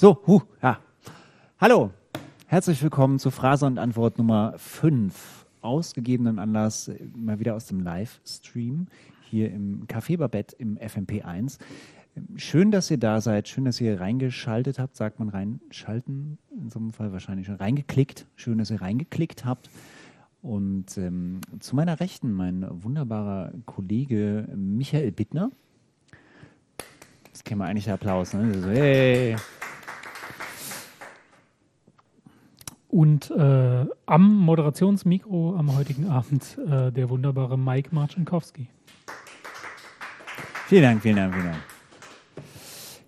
So, huh, ja. Hallo, herzlich willkommen zu Phrase und Antwort Nummer 5. Ausgegebenen Anlass mal wieder aus dem Livestream hier im Café Babette im FMP1. Schön, dass ihr da seid. Schön, dass ihr reingeschaltet habt. Sagt man reinschalten? In so einem Fall wahrscheinlich schon reingeklickt. Schön, dass ihr reingeklickt habt. Und ähm, zu meiner Rechten mein wunderbarer Kollege Michael Bittner. Das wir eigentlich der Applaus, ne? So, hey. Und äh, am Moderationsmikro am heutigen Abend äh, der wunderbare Mike Marcinkowski. Vielen Dank, vielen Dank, vielen Dank.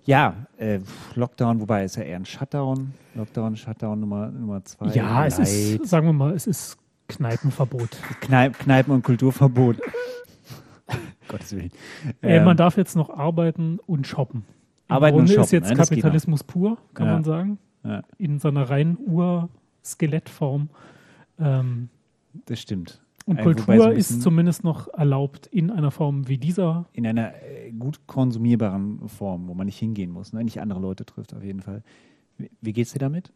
Ja, äh, Lockdown, wobei ist ja eher ein Shutdown. Lockdown, Shutdown Nummer, Nummer zwei. Ja, es ist, sagen wir mal, es ist Kneipenverbot. Kneip, Kneipen- und Kulturverbot. Gottes Willen. Äh, Ähm, man darf jetzt noch arbeiten und shoppen. Im Arbeiten und Grunde shoppen, ist jetzt ne, Kapitalismus pur, kann Ja. man sagen. Ja. In seiner reinen Ur-Skelettform. Ähm, das stimmt. und Äh, wobei Kultur so ein ist zumindest noch erlaubt in einer Form wie dieser. In einer äh, gut konsumierbaren Form, wo man nicht hingehen muss, ne? nicht andere Leute trifft, auf jeden Fall. Wie, wie geht's dir damit?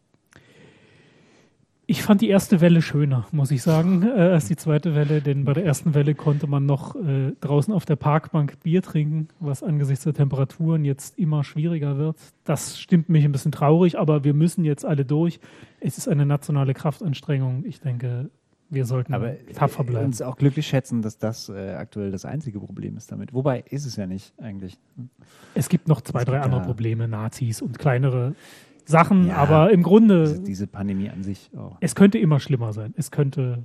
Ich fand die erste Welle schöner, muss ich sagen, äh, als die zweite Welle, denn bei der ersten Welle konnte man noch äh, draußen auf der Parkbank Bier trinken, was angesichts der Temperaturen jetzt immer schwieriger wird. Das stimmt mich ein bisschen traurig, aber wir müssen jetzt alle durch. Es ist eine nationale Kraftanstrengung. Ich denke, wir sollten Aber tapfer äh, bleiben. uns auch glücklich schätzen, dass das äh, aktuell das einzige Problem ist damit. Wobei ist es ja nicht eigentlich. Es gibt noch zwei, drei andere Probleme, Nazis und kleinere Sachen, Ja, aber im Diese, Grunde, diese Pandemie an sich auch. es könnte immer schlimmer sein. Es könnte,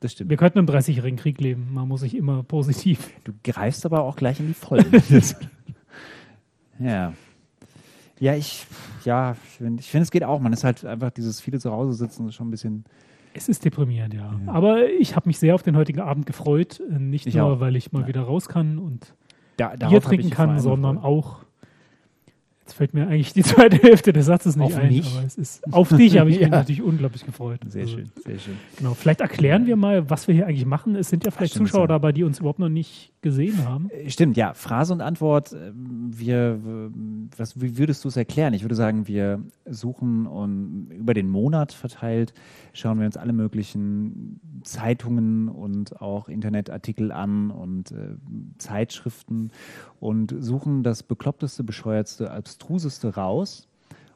Das stimmt. wir könnten im 30-jährigen Krieg leben. Man muss sich immer positiv Du greifst aber auch gleich in die Vollen. ja. Ja, ich, ja, ich finde, ich find, es geht auch. Man ist halt einfach dieses viele zu Hause sitzen, ist schon ein bisschen. Es ist deprimierend, ja. Ja. Aber ich habe mich sehr auf den heutigen Abend gefreut. Äh, Nicht Ich nur, auch. weil ich mal Ja. wieder raus kann und Da, Bier trinken kann, sondern auch. Jetzt fällt mir eigentlich die zweite Hälfte des Satzes nicht Auf ein, mich? aber es ist auf dich habe ich mich Ja. natürlich unglaublich gefreut. Sehr Also, schön, sehr schön. Genau. Vielleicht erklären wir mal, was wir hier eigentlich machen. Es sind ja vielleicht stimmt, Zuschauer ja. dabei, die uns überhaupt noch nicht gesehen haben. Äh, Stimmt, ja. Phrase und Antwort. ähm, Wir, was, wie würdest du es erklären? Ich würde sagen, wir suchen und über den Monat verteilt schauen wir uns alle möglichen Zeitungen und auch Internetartikel an und äh, Zeitschriften und suchen das bekloppteste, bescheuertste, abstruseste raus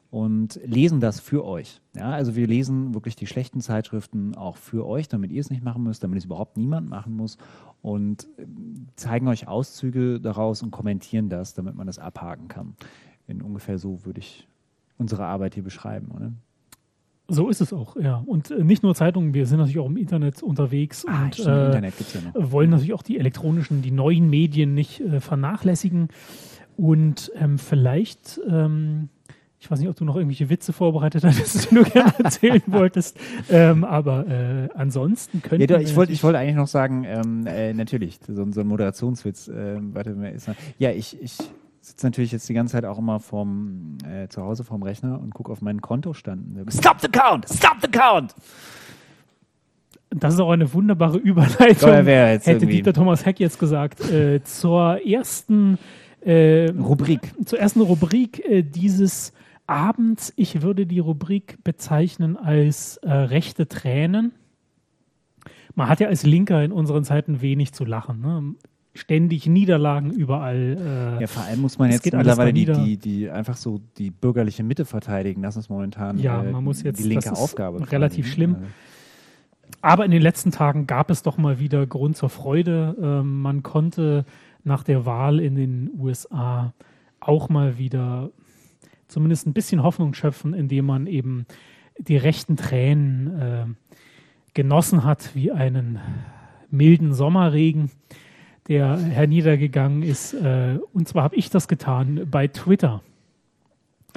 und lesen das für euch. Ja, also wir lesen wirklich die schlechten Zeitschriften auch für euch, damit ihr es nicht machen müsst, damit es überhaupt niemand machen muss und ähm, zeigen euch Auszüge daraus und kommentieren das, damit man das abhaken kann. In ungefähr so würde ich unsere Arbeit hier beschreiben, oder? So ist es auch, ja. Und äh, nicht nur Zeitungen, wir sind natürlich auch im Internet unterwegs Ah, und stimmt, äh, Internet ja wollen natürlich auch die elektronischen, die neuen Medien nicht äh, vernachlässigen. Und ähm, vielleicht, ähm, ich weiß nicht, ob du noch irgendwelche Witze vorbereitet hattest, die du gerne erzählen wolltest, ähm, aber äh, ansonsten können Ja, ich wollte ich wollte eigentlich noch sagen, ähm, äh, natürlich, so, ein- so ein Moderationswitz, äh, warte, wer ist noch? Ja, ich, ich sitze natürlich jetzt die ganze Zeit auch immer vorm, äh, zu Hause vorm Rechner und gucke auf meinen Kontostand. Stop the count! Stop the count! Das ist auch eine wunderbare Überleitung. Jetzt Hätte irgendwie- Dieter Thomas Heck jetzt gesagt, äh, zur ersten äh, Rubrik. zur ersten Rubrik äh, dieses Abends. Ich würde die Rubrik bezeichnen als äh, rechte Tränen. Man hat ja als Linker in unseren Zeiten wenig zu lachen. Ne? Ständig Niederlagen überall. Äh, Ja, vor allem muss man jetzt mittlerweile die, die, die einfach so die bürgerliche Mitte verteidigen. Das ist momentan Ja, äh, man muss jetzt- die linke das ist Aufgabe. relativ quasi, ne? schlimm. Also, Aber in den letzten Tagen gab es doch mal wieder Grund zur Freude. Ähm, man konnte nach der Wahl in den USA auch mal wieder zumindest ein bisschen Hoffnung schöpfen, indem man eben die rechten Tränen äh, genossen hat wie einen milden Sommerregen, der herniedergegangen ist. Äh, und zwar habe ich das getan bei Twitter.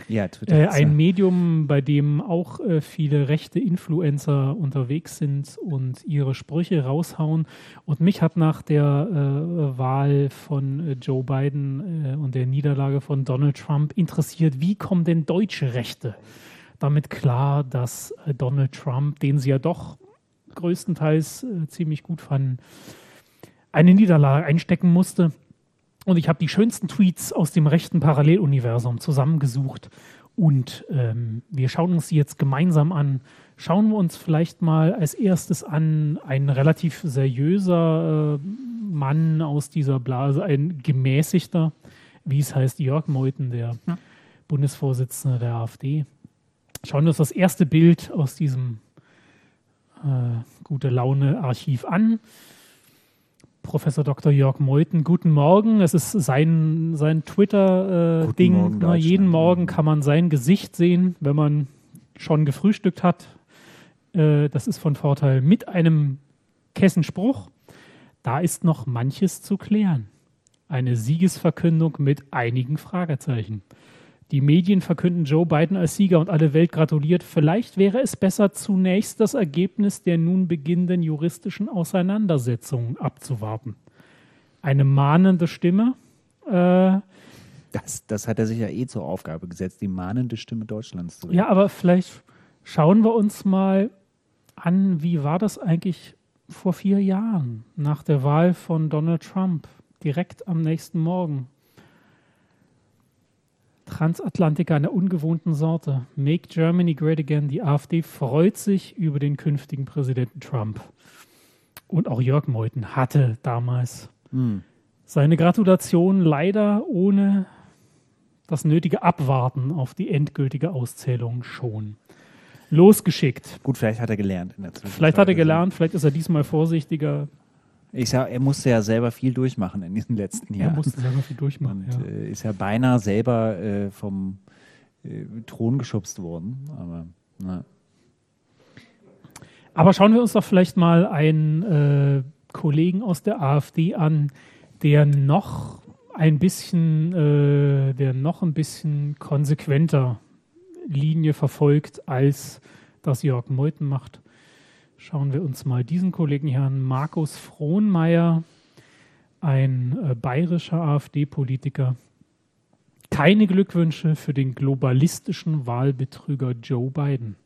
Ja, Twitter. Äh, ein ja- Medium, bei dem auch äh, viele rechte Influencer unterwegs sind und ihre Sprüche raushauen. Und mich hat nach der äh, Wahl von äh, Joe Biden äh, und der Niederlage von Donald Trump interessiert, wie kommen denn deutsche Rechte damit klar, dass äh, Donald Trump, den sie ja doch größtenteils äh, ziemlich gut fanden, eine Niederlage einstecken musste. Und ich habe die schönsten Tweets aus dem rechten Paralleluniversum zusammengesucht Und ähm, wir schauen uns die jetzt gemeinsam an. Schauen wir uns vielleicht mal als erstes an, ein relativ seriöser äh, Mann aus dieser Blase, ein gemäßigter, wie es heißt, Jörg Meuthen, der ja. Bundesvorsitzende der AfD. Schauen wir uns das erste Bild aus diesem äh, gute Laune Archiv an. Professor Dr. Jörg Meuthen, guten Morgen. Es ist sein, sein Twitter-Ding. Äh, jeden Morgen kann man sein Gesicht sehen, wenn man schon gefrühstückt hat. Äh, das ist von Vorteil mit einem Kessenspruch. Da ist noch manches zu klären. Eine Siegesverkündung mit einigen Fragezeichen. Die Medien verkünden Joe Biden als Sieger und alle Welt gratuliert. Vielleicht wäre es besser, zunächst das Ergebnis der nun beginnenden juristischen Auseinandersetzungen abzuwarten. Eine mahnende Stimme. Äh, das, das hat er sich ja eh zur Aufgabe gesetzt, die mahnende Stimme Deutschlands zu werden. Ja, aber vielleicht schauen wir uns mal an, wie war das eigentlich vor vier Jahren nach der Wahl von Donald Trump, direkt am nächsten Morgen. Transatlantiker einer ungewohnten Sorte. Make Germany Great Again. Die AfD freut sich über den künftigen Präsidenten Trump. Und auch Jörg Meuthen hatte damals hm. seine Gratulation leider ohne das nötige Abwarten auf die endgültige Auszählung schon losgeschickt. Gut, vielleicht hat er gelernt in der Zwischenzeit. Vielleicht hat er gelernt, vielleicht ist er diesmal vorsichtiger. Ich sag, er musste ja selber viel durchmachen in diesen letzten Jahren. Er musste selber viel durchmachen. Und ja. Äh, ist ja beinahe selber äh, vom äh, Thron geschubst worden. Aber, na. Aber schauen wir uns doch vielleicht mal einen äh, Kollegen aus der AfD an, der noch ein bisschen, äh, der noch ein bisschen konsequenter Linie verfolgt, als das Jörg Meuthen macht. Schauen wir uns mal diesen Kollegen hier an, Markus Frohnmeier, ein äh, bayerischer AfD-Politiker. Keine Glückwünsche für den globalistischen Wahlbetrüger Joe Biden.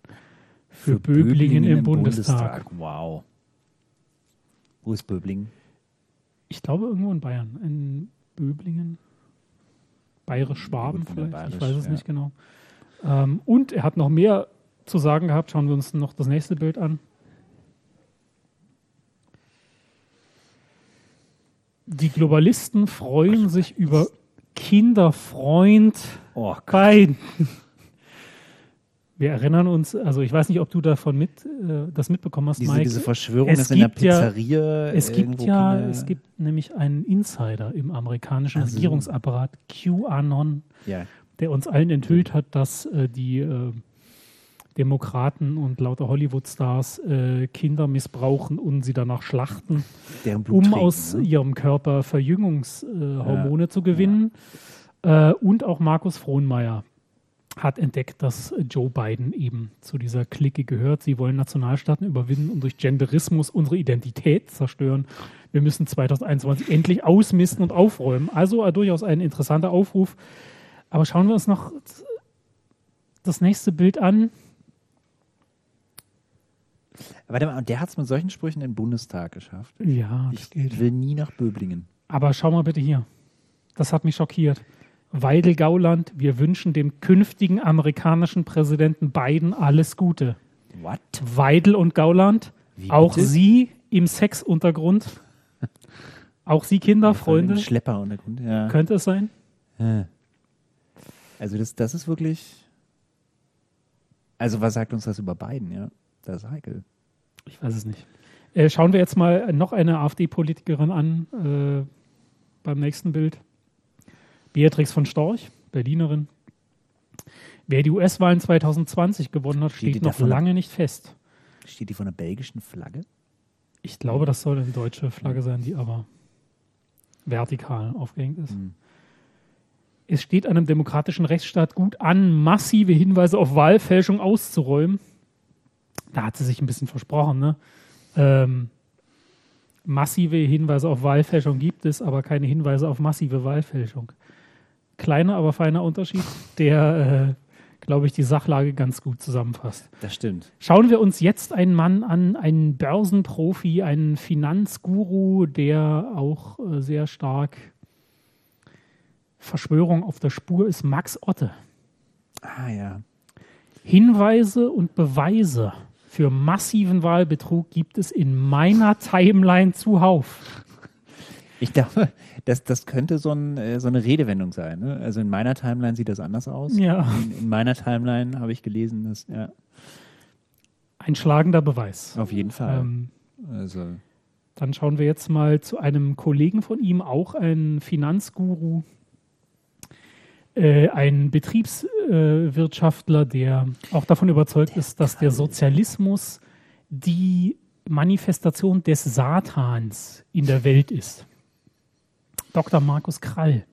Für, für Böblingen, Böblingen, im, im Bundestag. Bundestag. Wow. Wo ist Böblingen? Ich glaube irgendwo in Bayern. In Böblingen. Bayerisch-Schwaben vielleicht. Bayerisch, ich weiß es ja. nicht genau. Ähm, und er hat noch mehr zu sagen gehabt. Schauen wir uns noch das nächste Bild an. Die Globalisten freuen sich über Kinderfreund oh Biden. Wir erinnern uns, also ich weiß nicht, ob du davon mit, äh, das mitbekommen hast, diese, Mike. Diese Verschwörung es ist in der Pizzeria. Ja, es gibt ja, Kinder. es gibt nämlich einen Insider im amerikanischen also. Regierungsapparat, QAnon, ja. der uns allen enthüllt hat, dass äh, die äh, Demokraten und lauter Hollywood-Stars äh, Kinder missbrauchen und sie danach schlachten, um trinken, aus ne? ihrem Körper Verjüngungshormone ja. zu gewinnen. Ja. Äh, und auch Markus Frohnmeier hat entdeckt, dass Joe Biden eben zu dieser Clique gehört. Sie wollen Nationalstaaten überwinden und durch Genderismus unsere Identität zerstören. Wir müssen 2021 endlich ausmisten und aufräumen. Also äh, durchaus ein interessanter Aufruf. Aber schauen wir uns noch das nächste Bild an. Warte mal, und der hat es mit solchen Sprüchen in den Bundestag geschafft. Ja, ich geht. will nie nach Böblingen. Aber schau mal bitte hier. Das hat mich schockiert. Weidel Gauland, wir wünschen dem künftigen amerikanischen Präsidenten Biden alles Gute. What? Weidel und Gauland, Wie auch bitte? Sie im Sexuntergrund. auch Sie Kinder, Freunde. Schlepperuntergrund, ja. Könnte es sein? Also das, das ist wirklich. Also was sagt uns das über Biden, ja? Das ist heikel. Ich weiß es nicht. Äh, schauen wir jetzt mal noch eine AfD-Politikerin an äh, beim nächsten Bild. Beatrix von Storch, Berlinerin. Wer die US-Wahlen 2020 gewonnen hat, steht, steht noch lange nicht fest. Steht die von der belgischen Flagge? Ich glaube, das soll eine deutsche Flagge sein, die aber vertikal aufgehängt ist. Mhm. Es steht einem demokratischen Rechtsstaat gut an, massive Hinweise auf Wahlfälschung auszuräumen da hat sie sich ein bisschen versprochen, ne? Ähm, massive Hinweise auf Wahlfälschung gibt es, aber keine Hinweise auf massive Wahlfälschung. Kleiner, aber feiner Unterschied, der, äh, glaube ich, die Sachlage ganz gut zusammenfasst. Das stimmt. Schauen wir uns jetzt einen Mann an, einen Börsenprofi, einen Finanzguru, der auch äh, sehr stark Verschwörung auf der Spur ist, Max Otte. Ah ja. Hinweise und Beweise für massiven Wahlbetrug gibt es in meiner Timeline zuhauf. Ich glaube, das, das könnte so, ein, äh, so eine Redewendung sein. Ne? Also in meiner Timeline sieht das anders aus. Ja. In, in meiner Timeline habe ich gelesen, dass, ja, Ein schlagender Beweis. auf jeden Fall. Ähm, also, Dann schauen wir jetzt mal zu einem Kollegen von ihm, auch ein Finanzguru, äh, ein Betriebswirtschaftler, der auch davon überzeugt ist, dass der Sozialismus die Manifestation des Satans in der Welt ist. Dr. Markus Krall.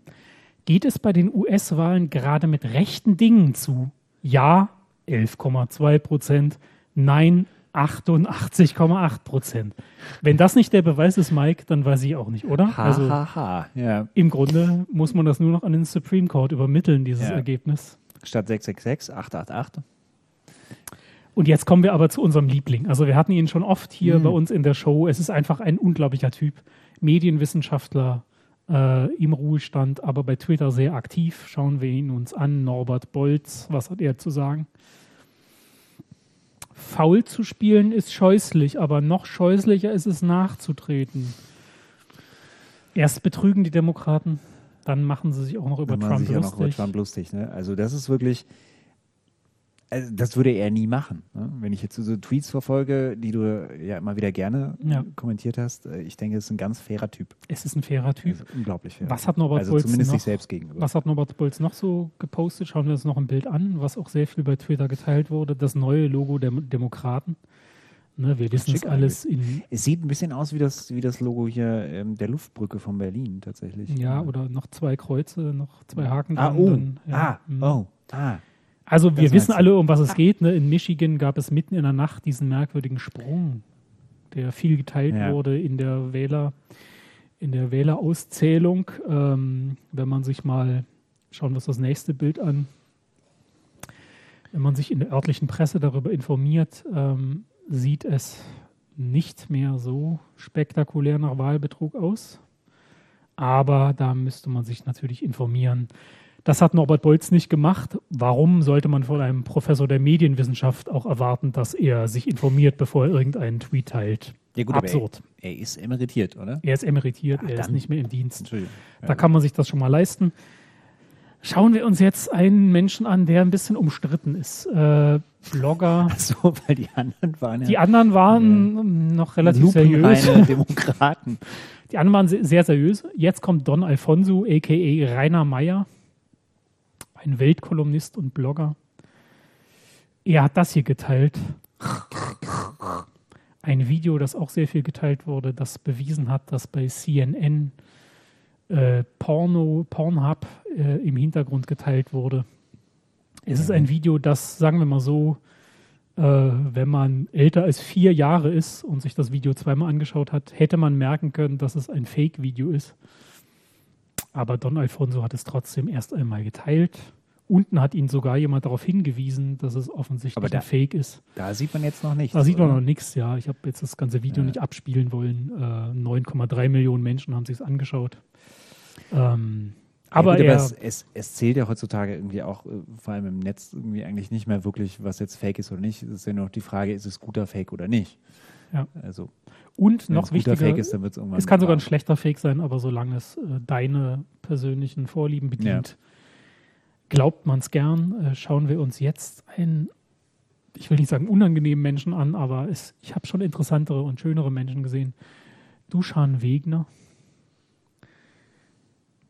Geht es bei den US-Wahlen gerade mit rechten Dingen zu? Ja, 11,2 Prozent. Nein, 88,8 Prozent. Wenn das nicht der Beweis ist, Mike, dann weiß ich auch nicht, oder? ha, also ha, ha. Ja. im Grunde muss man das nur noch an den Supreme Court übermitteln, dieses Ja. Ergebnis. Statt 666, 888. Und jetzt kommen wir aber zu unserem Liebling. Also wir hatten ihn schon oft hier Mhm. bei uns in der Show. Es ist einfach ein unglaublicher Typ. Medienwissenschaftler äh, im Ruhestand, aber bei Twitter sehr aktiv. Schauen wir ihn uns an. Norbert Bolz, was hat er zu sagen? Faul zu spielen ist scheußlich, aber noch scheußlicher ist es nachzutreten. Erst betrügen die Demokraten, dann machen sie sich auch noch über man Trump sich ja noch über lustig. Trump lustig. Ne? Also das ist wirklich, also das würde er nie machen. Ne? Wenn ich jetzt so Tweets verfolge, die du ja immer wieder gerne Ja. kommentiert hast, äh, ich denke, es ist ein ganz fairer Typ. Es ist ein fairer Typ. Unglaublich fair. Was hat Norbert also Bolz zumindest noch? sich selbst gegenüber. Was hat Norbert Bolz noch so gepostet? Schauen wir uns noch ein Bild an, was auch sehr viel bei Twitter geteilt wurde. Das neue Logo der Demokraten. Ne, wir wissen es alles in, Es sieht ein bisschen aus wie das, wie das Logo hier ähm, der Luftbrücke von Berlin tatsächlich. ja, oder noch zwei Kreuze, noch zwei Haken Ah, oh, dann, ja. ah, Mhm. oh, ah. Also wir Das wissen alle, um was es geht. Ne? In Michigan gab es mitten in der Nacht diesen merkwürdigen Sprung, der viel geteilt Ja. wurde in der Wähler, in der Wählerauszählung. Ähm, wenn man sich mal, schauen wir uns das nächste Bild an, wenn man sich in der örtlichen Presse darüber informiert, ähm, sieht es nicht mehr so spektakulär nach Wahlbetrug aus. Aber da müsste man sich natürlich informieren. Das hat Norbert Bolz nicht gemacht. Warum sollte man von einem Professor der Medienwissenschaft auch erwarten, dass er sich informiert, bevor er irgendeinen Tweet teilt? Ja, gut, Absurd. Er, er ist emeritiert, oder? Er ist emeritiert, Ah, er ist nicht mehr im Dienst. Entschuldigung. Da kann man sich das schon mal leisten. Schauen wir uns jetzt einen Menschen an, der ein bisschen umstritten ist. Äh, Blogger. Ach so, weil die anderen waren Die ja anderen waren noch relativ seriös. Demokraten. Die anderen waren se- sehr seriös. Jetzt kommt Don Alfonso, a.k.a. Rainer Meyer, ein Weltkolumnist und Blogger. Er hat das hier geteilt. Ein Video, das auch sehr viel geteilt wurde, das bewiesen hat, dass bei CNN äh, Porno, Pornhub äh, im Hintergrund geteilt wurde. Es ist ein Video, das, sagen wir mal so, äh, wenn man älter als vier Jahre ist und sich das Video zweimal angeschaut hat, hätte man merken können, dass es ein Fake-Video ist. Aber Don Alfonso hat es trotzdem erst einmal geteilt. Unten hat ihn sogar jemand darauf hingewiesen, dass es offensichtlich Aber da- ein Fake ist. Da sieht man jetzt noch nichts. Da sieht man oder? noch nichts, ja. Ich habe jetzt das ganze Video Ja. nicht abspielen wollen. Äh, 9,3 Millionen Menschen haben sich angeschaut. Ähm, aber ja, gut, er, aber es, es, es zählt ja heutzutage irgendwie auch, äh, vor allem im Netz, irgendwie eigentlich nicht mehr wirklich, was jetzt Fake ist oder nicht. Es ist ja nur noch die Frage, ist es guter Fake oder nicht? Ja. Also, und noch wichtiger, Fake ist, dann wird es irgendwann. es kann sogar ein schlechter Fake sein, aber solange es äh, deine persönlichen Vorlieben bedient, glaubt man es gern. Äh, schauen wir uns jetzt einen, ich will nicht sagen unangenehmen Menschen an, aber es, ich habe schon interessantere und schönere Menschen gesehen. Duschan Wegner.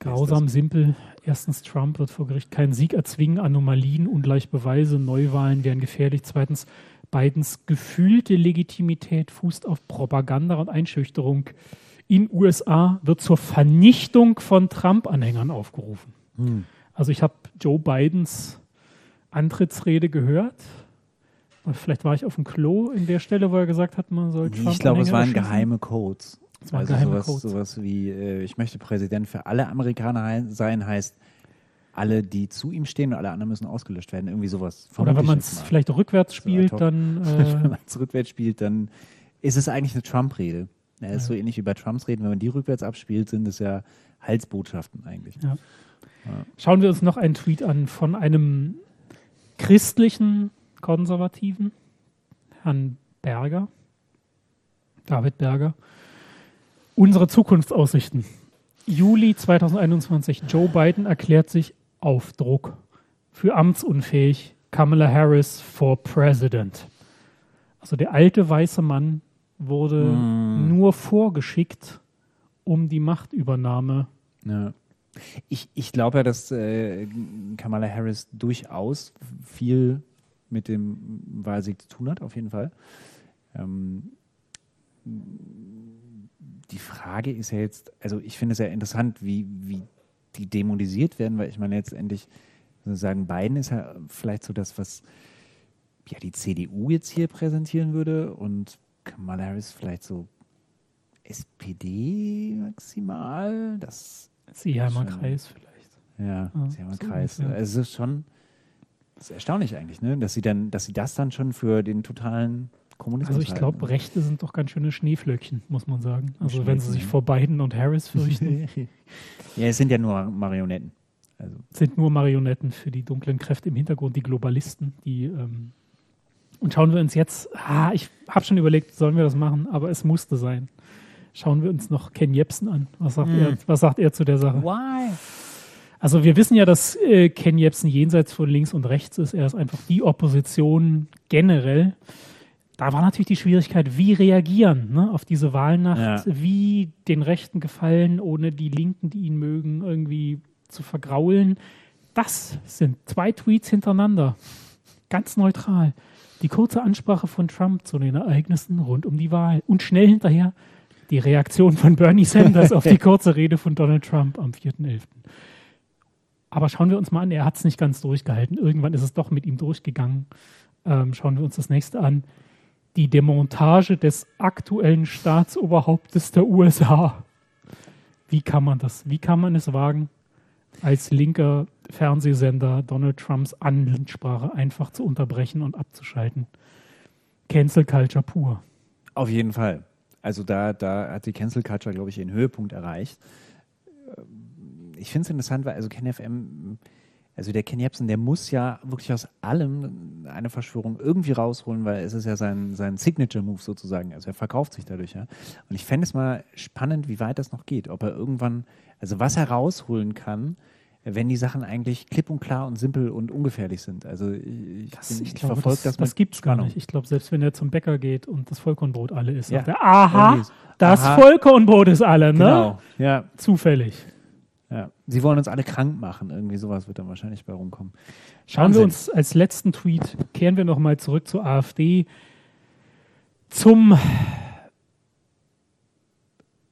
Grausam, simpel. Erstens, Trump wird vor Gericht keinen Sieg erzwingen. Anomalien, ungleich Beweise, Neuwahlen wären gefährlich. Zweitens, Bidens gefühlte Legitimität fußt auf Propaganda und Einschüchterung. In USA wird zur Vernichtung von Trump-Anhängern aufgerufen. Hm. Also ich habe Joe Bidens Antrittsrede gehört. Vielleicht war ich auf dem Klo in der Stelle, wo er gesagt hat, man soll Trump Ich glaube, es waren geheime Codes. Waren also sowas, Codes. sowas wie, äh, ich möchte Präsident für alle Amerikaner sein, heißt, alle, die zu ihm stehen und alle anderen müssen ausgelöscht werden. Irgendwie sowas. Oder wenn man es vielleicht rückwärts spielt, top. dann wenn äh, man es rückwärts spielt, dann ist es eigentlich eine Trump-Rede. Ja, ist Ja. so ähnlich wie bei Trumps Reden. Wenn man die rückwärts abspielt, sind es ja Halsbotschaften eigentlich. schauen wir uns noch einen Tweet an von einem christlichen Konservativen, Herrn Berger, David Berger. Unsere Zukunftsaussichten. Juli 2021. Joe Biden erklärt sich auf Druck für amtsunfähig. Kamala Harris for President. Also der alte weiße Mann wurde mm. nur vorgeschickt, um die Machtübernahme. Ja. Ich, ich glaube ja, dass äh, Kamala Harris durchaus viel mit dem Wahlsieg zu tun hat, auf jeden Fall. Ähm, die Frage ist ja jetzt, also ich finde es ja interessant, wie, wie die dämonisiert werden, weil ich meine letztendlich sozusagen Biden ist ja vielleicht so das, was ja die CDU jetzt hier präsentieren würde und Kamala Harris vielleicht so SPD maximal. Das Seeheimer Kreis vielleicht. Ja, ja Seeheimer so Kreis. Ja. Also es ist schon das ist erstaunlich eigentlich, ne? dass sie dann, dass sie das dann schon für den totalen Kommunismus Also ich glaube, Rechte sind doch ganz schöne Schneeflöckchen, muss man sagen. Also wenn sie sich vor Biden und Harris fürchten. ja, es sind ja nur Marionetten. Also. sind nur Marionetten für die dunklen Kräfte im Hintergrund, die Globalisten, die ähm und schauen wir uns jetzt, ah, ich habe schon überlegt, sollen wir das machen, aber es musste sein. Schauen wir uns noch Ken Jebsen an. Was sagt, hm. er, was sagt er zu der Sache? Why? Also wir wissen ja, dass äh, Ken Jebsen jenseits von links und rechts ist. Er ist einfach die Opposition generell. Da war natürlich die Schwierigkeit, wie reagieren ne, auf diese Wahlnacht, ja. wie den Rechten gefallen, ohne die Linken, die ihn mögen, irgendwie zu vergraulen. Das sind zwei Tweets hintereinander. Ganz neutral. Die kurze Ansprache von Trump zu den Ereignissen rund um die Wahl und schnell hinterher die Reaktion von Bernie Sanders auf die kurze Rede von Donald Trump am 4.11. Aber schauen wir uns mal an, er hat es nicht ganz durchgehalten. Irgendwann ist es doch mit ihm durchgegangen. Ähm, schauen wir uns das nächste an. Die Demontage des aktuellen Staatsoberhauptes der USA. Wie kann man das? Wie kann man es wagen, als linker Fernsehsender Donald Trumps Ansprache einfach zu unterbrechen und abzuschalten? Cancel Culture pur. Auf jeden Fall. Also da, da hat die Cancel Culture, glaube ich, ihren Höhepunkt erreicht ich finde es interessant, weil also KenFM, also der Ken Jebsen, der muss ja wirklich aus allem eine Verschwörung irgendwie rausholen, weil es ist ja sein, sein Signature-Move sozusagen. Also er verkauft sich dadurch, ja. Und ich fände es mal spannend, wie weit das noch geht. Ob er irgendwann, also was er rausholen kann, wenn die Sachen eigentlich klipp und klar und simpel und ungefährlich sind. Also ich, das, ich, ich verfolge das, das, das gibt es gar nicht. Ich glaube, selbst wenn er zum Bäcker geht und das Vollkornbrot alle ist, ja. sagt er, aha, das aha. Vollkornbrot ist alle, ne? Genau, ja. Zufällig. Ja. Sie wollen uns alle krank machen. Irgendwie sowas wird dann wahrscheinlich bei rumkommen. Schauen Wahnsinn. wir uns als letzten Tweet, kehren wir nochmal zurück zur AfD. Zum,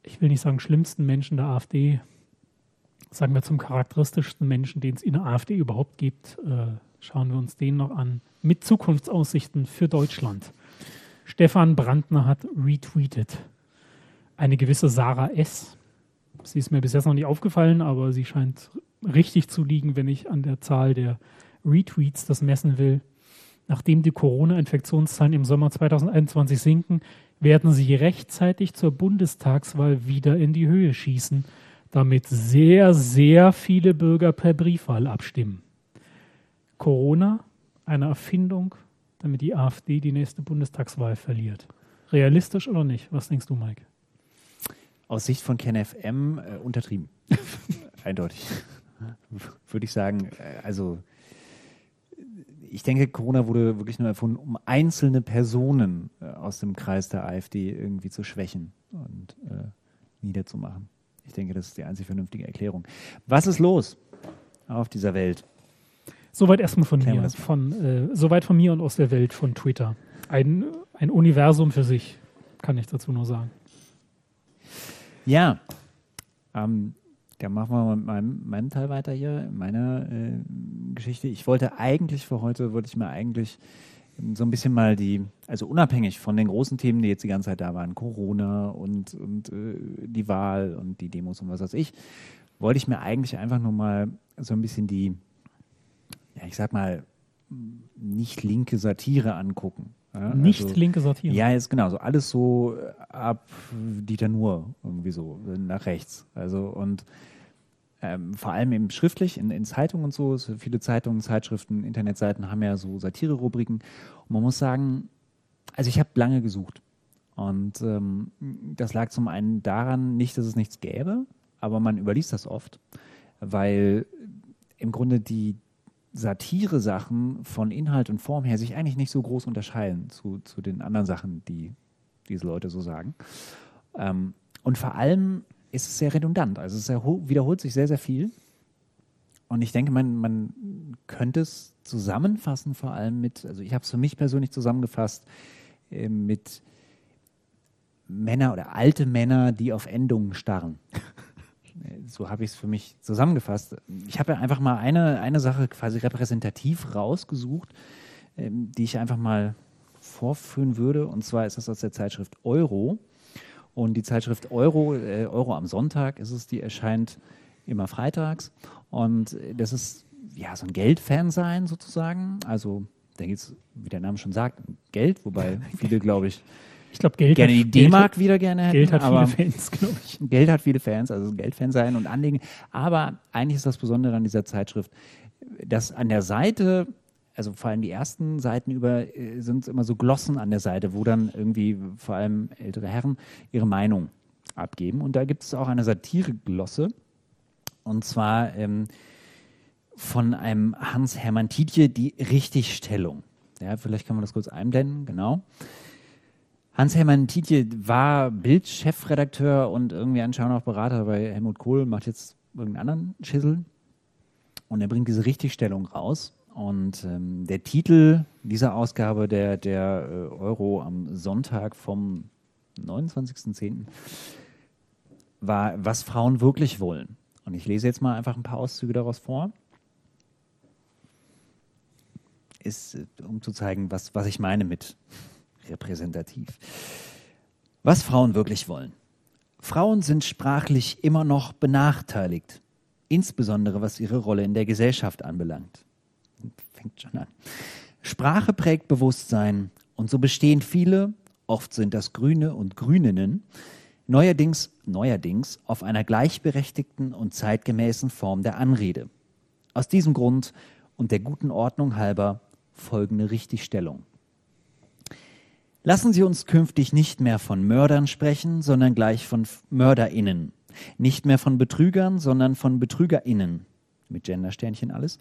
ich will nicht sagen schlimmsten Menschen der AfD, sagen wir zum charakteristischsten Menschen, den es in der AfD überhaupt gibt. Äh, schauen wir uns den noch an. Mit Zukunftsaussichten für Deutschland. Stefan Brandner hat retweetet. Eine gewisse Sarah S Sie ist mir bis jetzt noch nicht aufgefallen, aber sie scheint richtig zu liegen, wenn ich an der Zahl der Retweets das messen will. Nachdem die Corona-Infektionszahlen im Sommer 2021 sinken, werden sie rechtzeitig zur Bundestagswahl wieder in die Höhe schießen, damit sehr, sehr viele Bürger per Briefwahl abstimmen. Corona, eine Erfindung, damit die AfD die nächste Bundestagswahl verliert. Realistisch oder nicht? Was denkst du, Mike? Aus Sicht von KenFM äh, untertrieben. Eindeutig. Würde ich sagen. Äh, also, ich denke, Corona wurde wirklich nur erfunden, um einzelne Personen äh, aus dem Kreis der AfD irgendwie zu schwächen und äh, niederzumachen. Ich denke, das ist die einzig vernünftige Erklärung. Was ist los auf dieser Welt? Soweit erstmal von Klären mir, von, äh, soweit von mir und aus der Welt von Twitter. Ein, ein Universum für sich, kann ich dazu nur sagen. Ja, ähm, dann machen wir mit meinem, meinem Teil weiter hier, meiner äh, Geschichte. Ich wollte eigentlich für heute, wollte ich mir eigentlich so ein bisschen mal die, also unabhängig von den großen Themen, die jetzt die ganze Zeit da waren, Corona und, und äh, die Wahl und die Demos und was weiß ich, wollte ich mir eigentlich einfach nur mal so ein bisschen die, ja, ich sag mal, nicht linke Satire angucken. Ja, nicht also, linke Sortierung. Ja, ist genau so. Alles so äh, ab Dieter Nuhr irgendwie so nach rechts. Also und Ähm, vor allem eben schriftlich in, in Zeitungen und so. so. Viele Zeitungen, Zeitschriften, Internetseiten haben ja so Satire-Rubriken. Und man muss sagen, also ich habe lange gesucht. Und ähm, das lag zum einen daran, nicht, dass es nichts gäbe, aber man überliest das oft, weil im Grunde die Satire-Sachen von Inhalt und Form her sich eigentlich nicht so groß unterscheiden zu, zu den anderen Sachen, die diese Leute so sagen. Ähm, und vor allem ist es sehr redundant. Also es wiederholt sich sehr, sehr viel. Und ich denke, man, man könnte es zusammenfassen, vor allem mit, also ich habe es für mich persönlich zusammengefasst, äh, mit Männer oder alte Männer, die auf Endungen starren. so habe ich es für mich zusammengefasst. Ich habe ja einfach mal eine, eine Sache quasi repräsentativ rausgesucht, ähm, die ich einfach mal vorführen würde. Und zwar ist das aus der Zeitschrift Euro. Und die Zeitschrift Euro, äh, Euro am Sonntag ist es, die erscheint immer freitags. Und das ist ja so ein Geldfansein sozusagen. Also da geht es, wie der Name schon sagt, Geld, wobei viele, glaube ich, ich glaube, Geld gerne die D-Mark wieder gerne hätten. Geld hat viele Fans, glaube ich. Geld hat viele Fans, also Geldfan sein und anlegen. Aber eigentlich ist das Besondere an dieser Zeitschrift, dass an der Seite, also vor allem die ersten Seiten über, äh, sind immer so Glossen an der Seite, wo dann irgendwie vor allem ältere Herren ihre Meinung abgeben. Und da gibt es auch eine Satire-Glosse. Und zwar ähm, von einem Hans-Hermann Tietje, die Richtigstellung. Ja, vielleicht kann man das kurz einblenden, genau. Hans-Hermann Tietje war Bild-Chefredakteur und irgendwie anscheinend auch Berater bei Helmut Kohl, macht jetzt irgendeinen anderen Schissel. Und er bringt diese Richtigstellung raus. Und ähm, der Titel dieser Ausgabe der, der äh, Euro am Sonntag vom 29.10. war, was Frauen wirklich wollen. Und ich lese jetzt mal einfach ein paar Auszüge daraus vor. Ist, äh, um zu zeigen, was, was ich meine mit repräsentativ. Was Frauen wirklich wollen. Frauen sind sprachlich immer noch benachteiligt, insbesondere was ihre Rolle in der Gesellschaft anbelangt. Fängt schon an. Sprache prägt Bewusstsein und so bestehen viele, oft sind das Grüne und Grüninnen, neuerdings, neuerdings auf einer gleichberechtigten und zeitgemäßen Form der Anrede. Aus diesem Grund und der guten Ordnung halber folgende Richtigstellung. Lassen Sie uns künftig nicht mehr von Mördern sprechen, sondern gleich von Mörderinnen. Nicht mehr von Betrügern, sondern von Betrügerinnen. Mit Gendersternchen alles.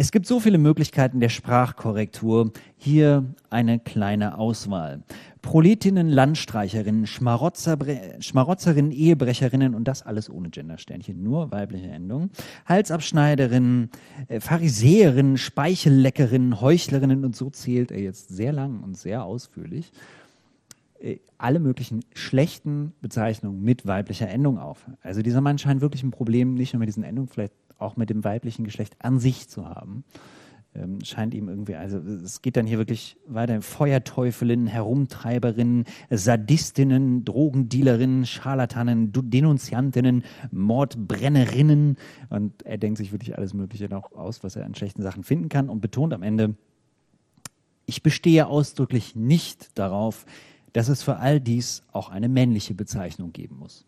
Es gibt so viele Möglichkeiten der Sprachkorrektur. Hier eine kleine Auswahl. Proletinnen, Landstreicherinnen, Schmarotzerinnen, Ehebrecherinnen und das alles ohne Gendersternchen, nur weibliche Endungen. Halsabschneiderinnen, äh, Pharisäerinnen, Speichelleckerinnen, Heuchlerinnen und so zählt er jetzt sehr lang und sehr ausführlich äh, alle möglichen schlechten Bezeichnungen mit weiblicher Endung auf. Also dieser Mann scheint wirklich ein Problem nicht nur mit diesen Endungen, vielleicht auch mit dem weiblichen Geschlecht an sich zu haben. Ähm, scheint ihm irgendwie, also es geht dann hier wirklich weiter. Feuerteufelinnen, Herumtreiberinnen, Sadistinnen, Drogendealerinnen, Scharlatanen, Denunziantinnen, Mordbrennerinnen. Und er denkt sich wirklich alles Mögliche noch aus, was er an schlechten Sachen finden kann und betont am Ende, ich bestehe ausdrücklich nicht darauf, dass es für all dies auch eine männliche Bezeichnung geben muss.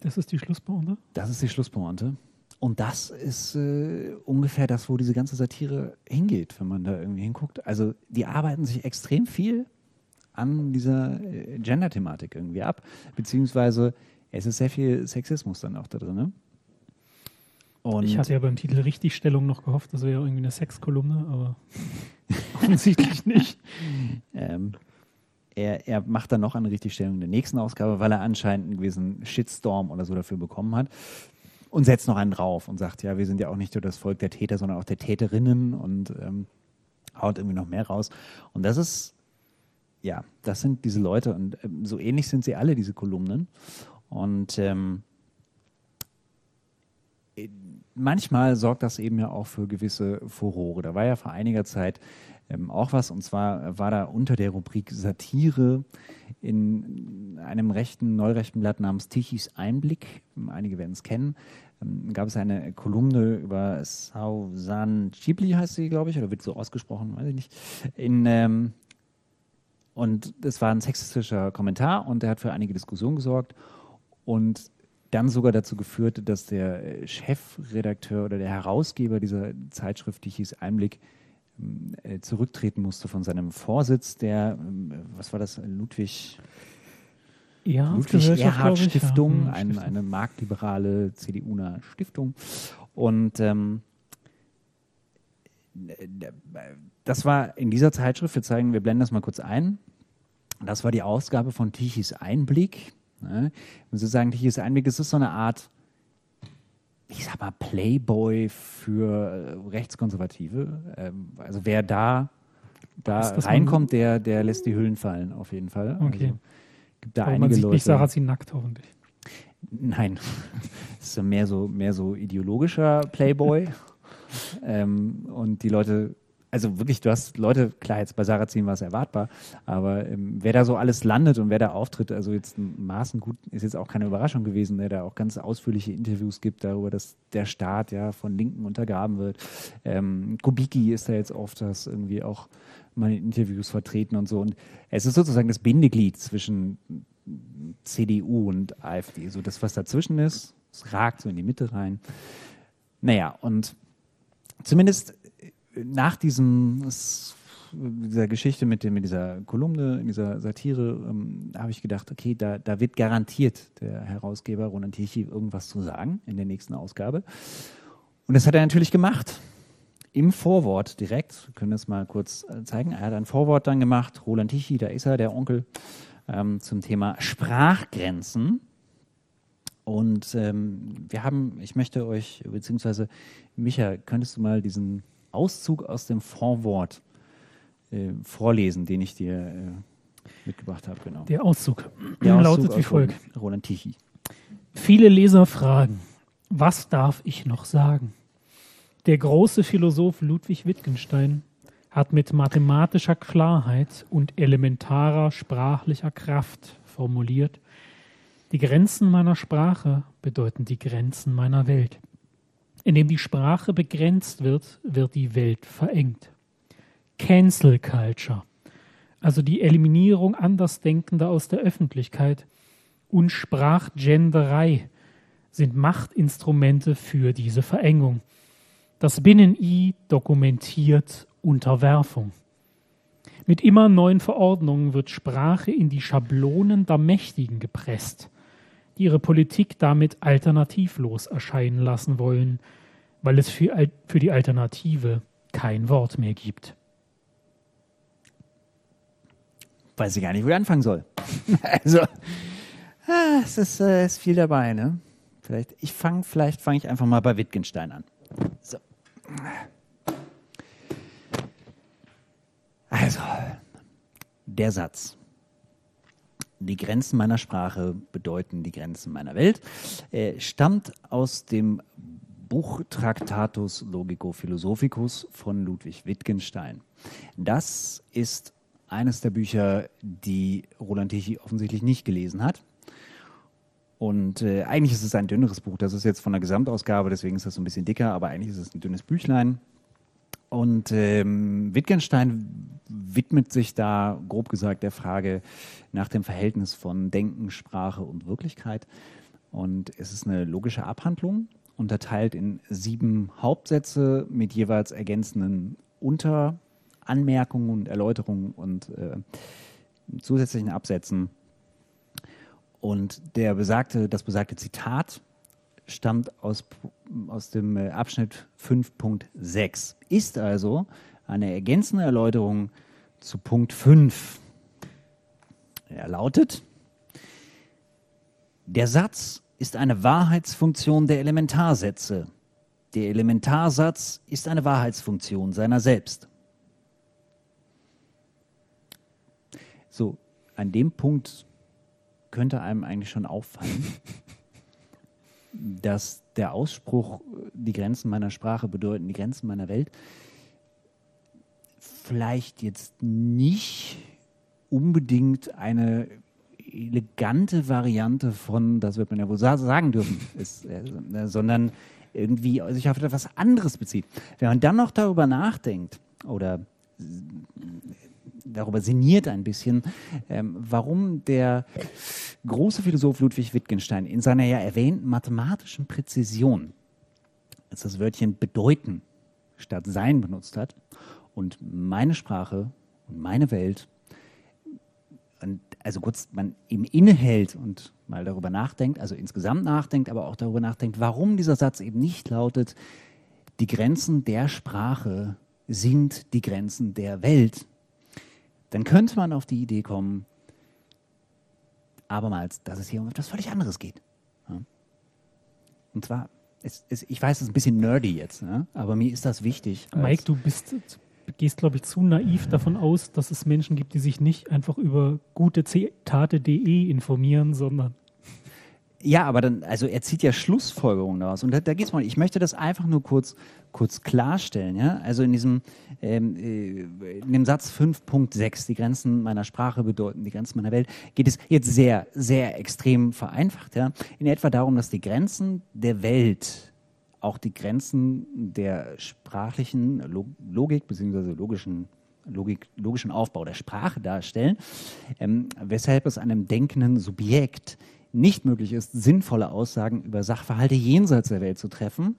Das ist die Schlusspointe? Das ist die Schlusspointe. Und das ist äh, ungefähr das, wo diese ganze Satire hingeht, wenn man da irgendwie hinguckt. Also die arbeiten sich extrem viel an dieser äh, Gender-Thematik irgendwie ab, beziehungsweise es ist sehr viel Sexismus dann auch da drin. Ne? Und ich hatte ja beim Titel Richtigstellung noch gehofft, das wäre irgendwie eine Sexkolumne, aber offensichtlich nicht. Ähm, er, er, macht dann noch eine Richtigstellung in der nächsten Ausgabe, weil er anscheinend einen gewissen Shitstorm oder so dafür bekommen hat und setzt noch einen drauf und sagt, ja, wir sind ja auch nicht nur das Volk der Täter, sondern auch der Täterinnen und ähm, haut irgendwie noch mehr raus. Und das ist, ja, das sind diese Leute und ähm, so ähnlich sind sie alle, diese Kolumnen. Und ähm, manchmal sorgt das eben ja auch für gewisse Furore. Da war ja vor einiger Zeit ähm, auch was, und zwar war da unter der Rubrik Satire in einem rechten, neurechten Blatt namens Tichys Einblick, einige werden es kennen, gab es eine Kolumne über Sausan Chibli, heißt sie, glaube ich, oder wird so ausgesprochen, weiß ich nicht. In, ähm, und es war ein sexistischer Kommentar und der hat für einige Diskussionen gesorgt. Und dann sogar dazu geführt, dass der Chefredakteur oder der Herausgeber dieser Zeitschrift, die hieß Einblick, äh, zurücktreten musste von seinem Vorsitz, der, ähm, was war das, Ludwig, ja, Ludwig Erhard Stiftung, ja. ein, hm, eine marktliberale CDU-nahe Stiftung. Und ähm, das war in dieser Zeitschrift, wir zeigen, wir blenden das mal kurz ein. Das war die Ausgabe von Tichys Einblick. Ne? Und Sie sagen, Tichys Einblick, es ist so eine Art, ich sag mal, Playboy für äh, Rechtskonservative. Ähm, also wer da, da reinkommt, der, der lässt die Hüllen fallen, auf jeden Fall. Okay. Also, gibt da Aber einige man sieht Leute. nicht Sarah sie nackt hoffentlich. Nein, es ist mehr so, mehr so ideologischer Playboy. ähm, und die Leute, also wirklich, du hast Leute, klar, jetzt bei Sarrazin war es erwartbar, aber ähm, wer da so alles landet und wer da auftritt, also jetzt Maßen gut, ist jetzt auch keine Überraschung gewesen, der da auch ganz ausführliche Interviews gibt darüber, dass der Staat ja von Linken untergraben wird. Ähm, Kubicki ist da jetzt oft das irgendwie auch in Interviews vertreten und so. Und es ist sozusagen das Bindeglied zwischen CDU und AfD. So das, was dazwischen ist, es ragt so in die Mitte rein. Naja, und zumindest nach diesem, dieser Geschichte mit, dem, mit dieser Kolumne, in dieser Satire, ähm, habe ich gedacht, okay, da, da wird garantiert der Herausgeber Roland Tichy irgendwas zu sagen in der nächsten Ausgabe. Und das hat er natürlich gemacht im Vorwort direkt, wir können das mal kurz äh, zeigen, er hat ein Vorwort dann gemacht, Roland Tichy, da ist er, der Onkel, ähm, zum Thema Sprachgrenzen. Und ähm, wir haben, ich möchte euch, beziehungsweise Micha, könntest du mal diesen Auszug aus dem Vorwort äh, vorlesen, den ich dir äh, mitgebracht habe, genau. Der Auszug, Der Auszug lautet wie folgt. Roland Tichy. Viele Leser fragen, was darf ich noch sagen? Der große Philosoph Ludwig Wittgenstein hat mit mathematischer Klarheit und elementarer sprachlicher Kraft formuliert, die Grenzen meiner Sprache bedeuten die Grenzen meiner Welt. Indem die Sprache begrenzt wird, wird die Welt verengt. Cancel Culture, also die Eliminierung Andersdenkender aus der Öffentlichkeit und Sprachgenderei sind Machtinstrumente für diese Verengung. Das Binnen-I dokumentiert Unterwerfung. Mit immer neuen Verordnungen wird Sprache in die Schablonen der Mächtigen gepresst, die ihre Politik damit alternativlos erscheinen lassen wollen, weil es für, für die Alternative kein Wort mehr gibt. Weiß ich gar nicht, wo ich anfangen soll. also, ah, es ist, äh, ist viel dabei, ne? Vielleicht, ich fange, vielleicht fange ich einfach mal bei Wittgenstein an. So. Also, der Satz. Die Grenzen meiner Sprache bedeuten die Grenzen meiner Welt, äh, stammt aus dem Buch Tractatus Logico Philosophicus von Ludwig Wittgenstein. Das ist eines der Bücher, die Roland Tichy offensichtlich nicht gelesen hat. Und äh, eigentlich ist es ein dünneres Buch. Das ist jetzt von der Gesamtausgabe, deswegen ist das so ein bisschen dicker, aber eigentlich ist es ein dünnes Büchlein. Und ähm, Wittgenstein widmet sich da, grob gesagt, der Frage nach dem Verhältnis von Denken, Sprache und Wirklichkeit. Und es ist eine logische Abhandlung, unterteilt in sieben Hauptsätze mit jeweils ergänzenden Unteranmerkungen und Erläuterungen und äh, zusätzlichen Absätzen. Und der besagte, das besagte Zitat stammt aus, aus dem äh, Abschnitt 5.6, ist also eine ergänzende Erläuterung zu Punkt 5. Er lautet, der Satz ist eine Wahrheitsfunktion der Elementarsätze. Der Elementarsatz ist eine Wahrheitsfunktion seiner selbst. So, an dem Punkt könnte einem eigentlich schon auffallen, dass der Ausspruch, die Grenzen meiner Sprache bedeuten die Grenzen meiner Welt, vielleicht jetzt nicht unbedingt eine elegante Variante von, das wird man ja wohl sagen dürfen, ist, äh, sondern irgendwie sich auf etwas anderes bezieht. Wenn man dann noch darüber nachdenkt oder darüber sinniert ein bisschen, ähm, warum der große Philosoph Ludwig Wittgenstein in seiner ja erwähnten mathematischen Präzision als das Wörtchen bedeuten statt sein benutzt hat und meine Sprache und meine Welt und also kurz man eben innehält und mal darüber nachdenkt, also insgesamt nachdenkt, aber auch darüber nachdenkt, warum dieser Satz eben nicht lautet, die Grenzen der Sprache sind die Grenzen der Welt, dann könnte man auf die Idee kommen, abermals, dass es hier um etwas völlig anderes geht. Und zwar, es, es, ich weiß, es ist ein bisschen nerdy jetzt, ja? aber mir ist das wichtig. Mike, du bist, gehst, glaube ich, zu naiv davon aus, dass es Menschen gibt, die sich nicht einfach über gute Zitate.de informieren, sondern ja, aber dann, also er zieht ja Schlussfolgerungen daraus. Und da, da geht es mal, ich möchte das einfach nur kurz, kurz klarstellen. Ja? Also in diesem ähm, äh, in dem Satz 5.6, die Grenzen meiner Sprache bedeuten die Grenzen meiner Welt, geht es jetzt sehr, sehr extrem vereinfacht. Ja? In etwa darum, dass die Grenzen der Welt auch die Grenzen der sprachlichen Logik bzw. logischen Logik, logischen Aufbau der Sprache darstellen, ähm, weshalb es einem denkenden Subjekt nicht möglich ist, sinnvolle Aussagen über Sachverhalte jenseits der Welt zu treffen,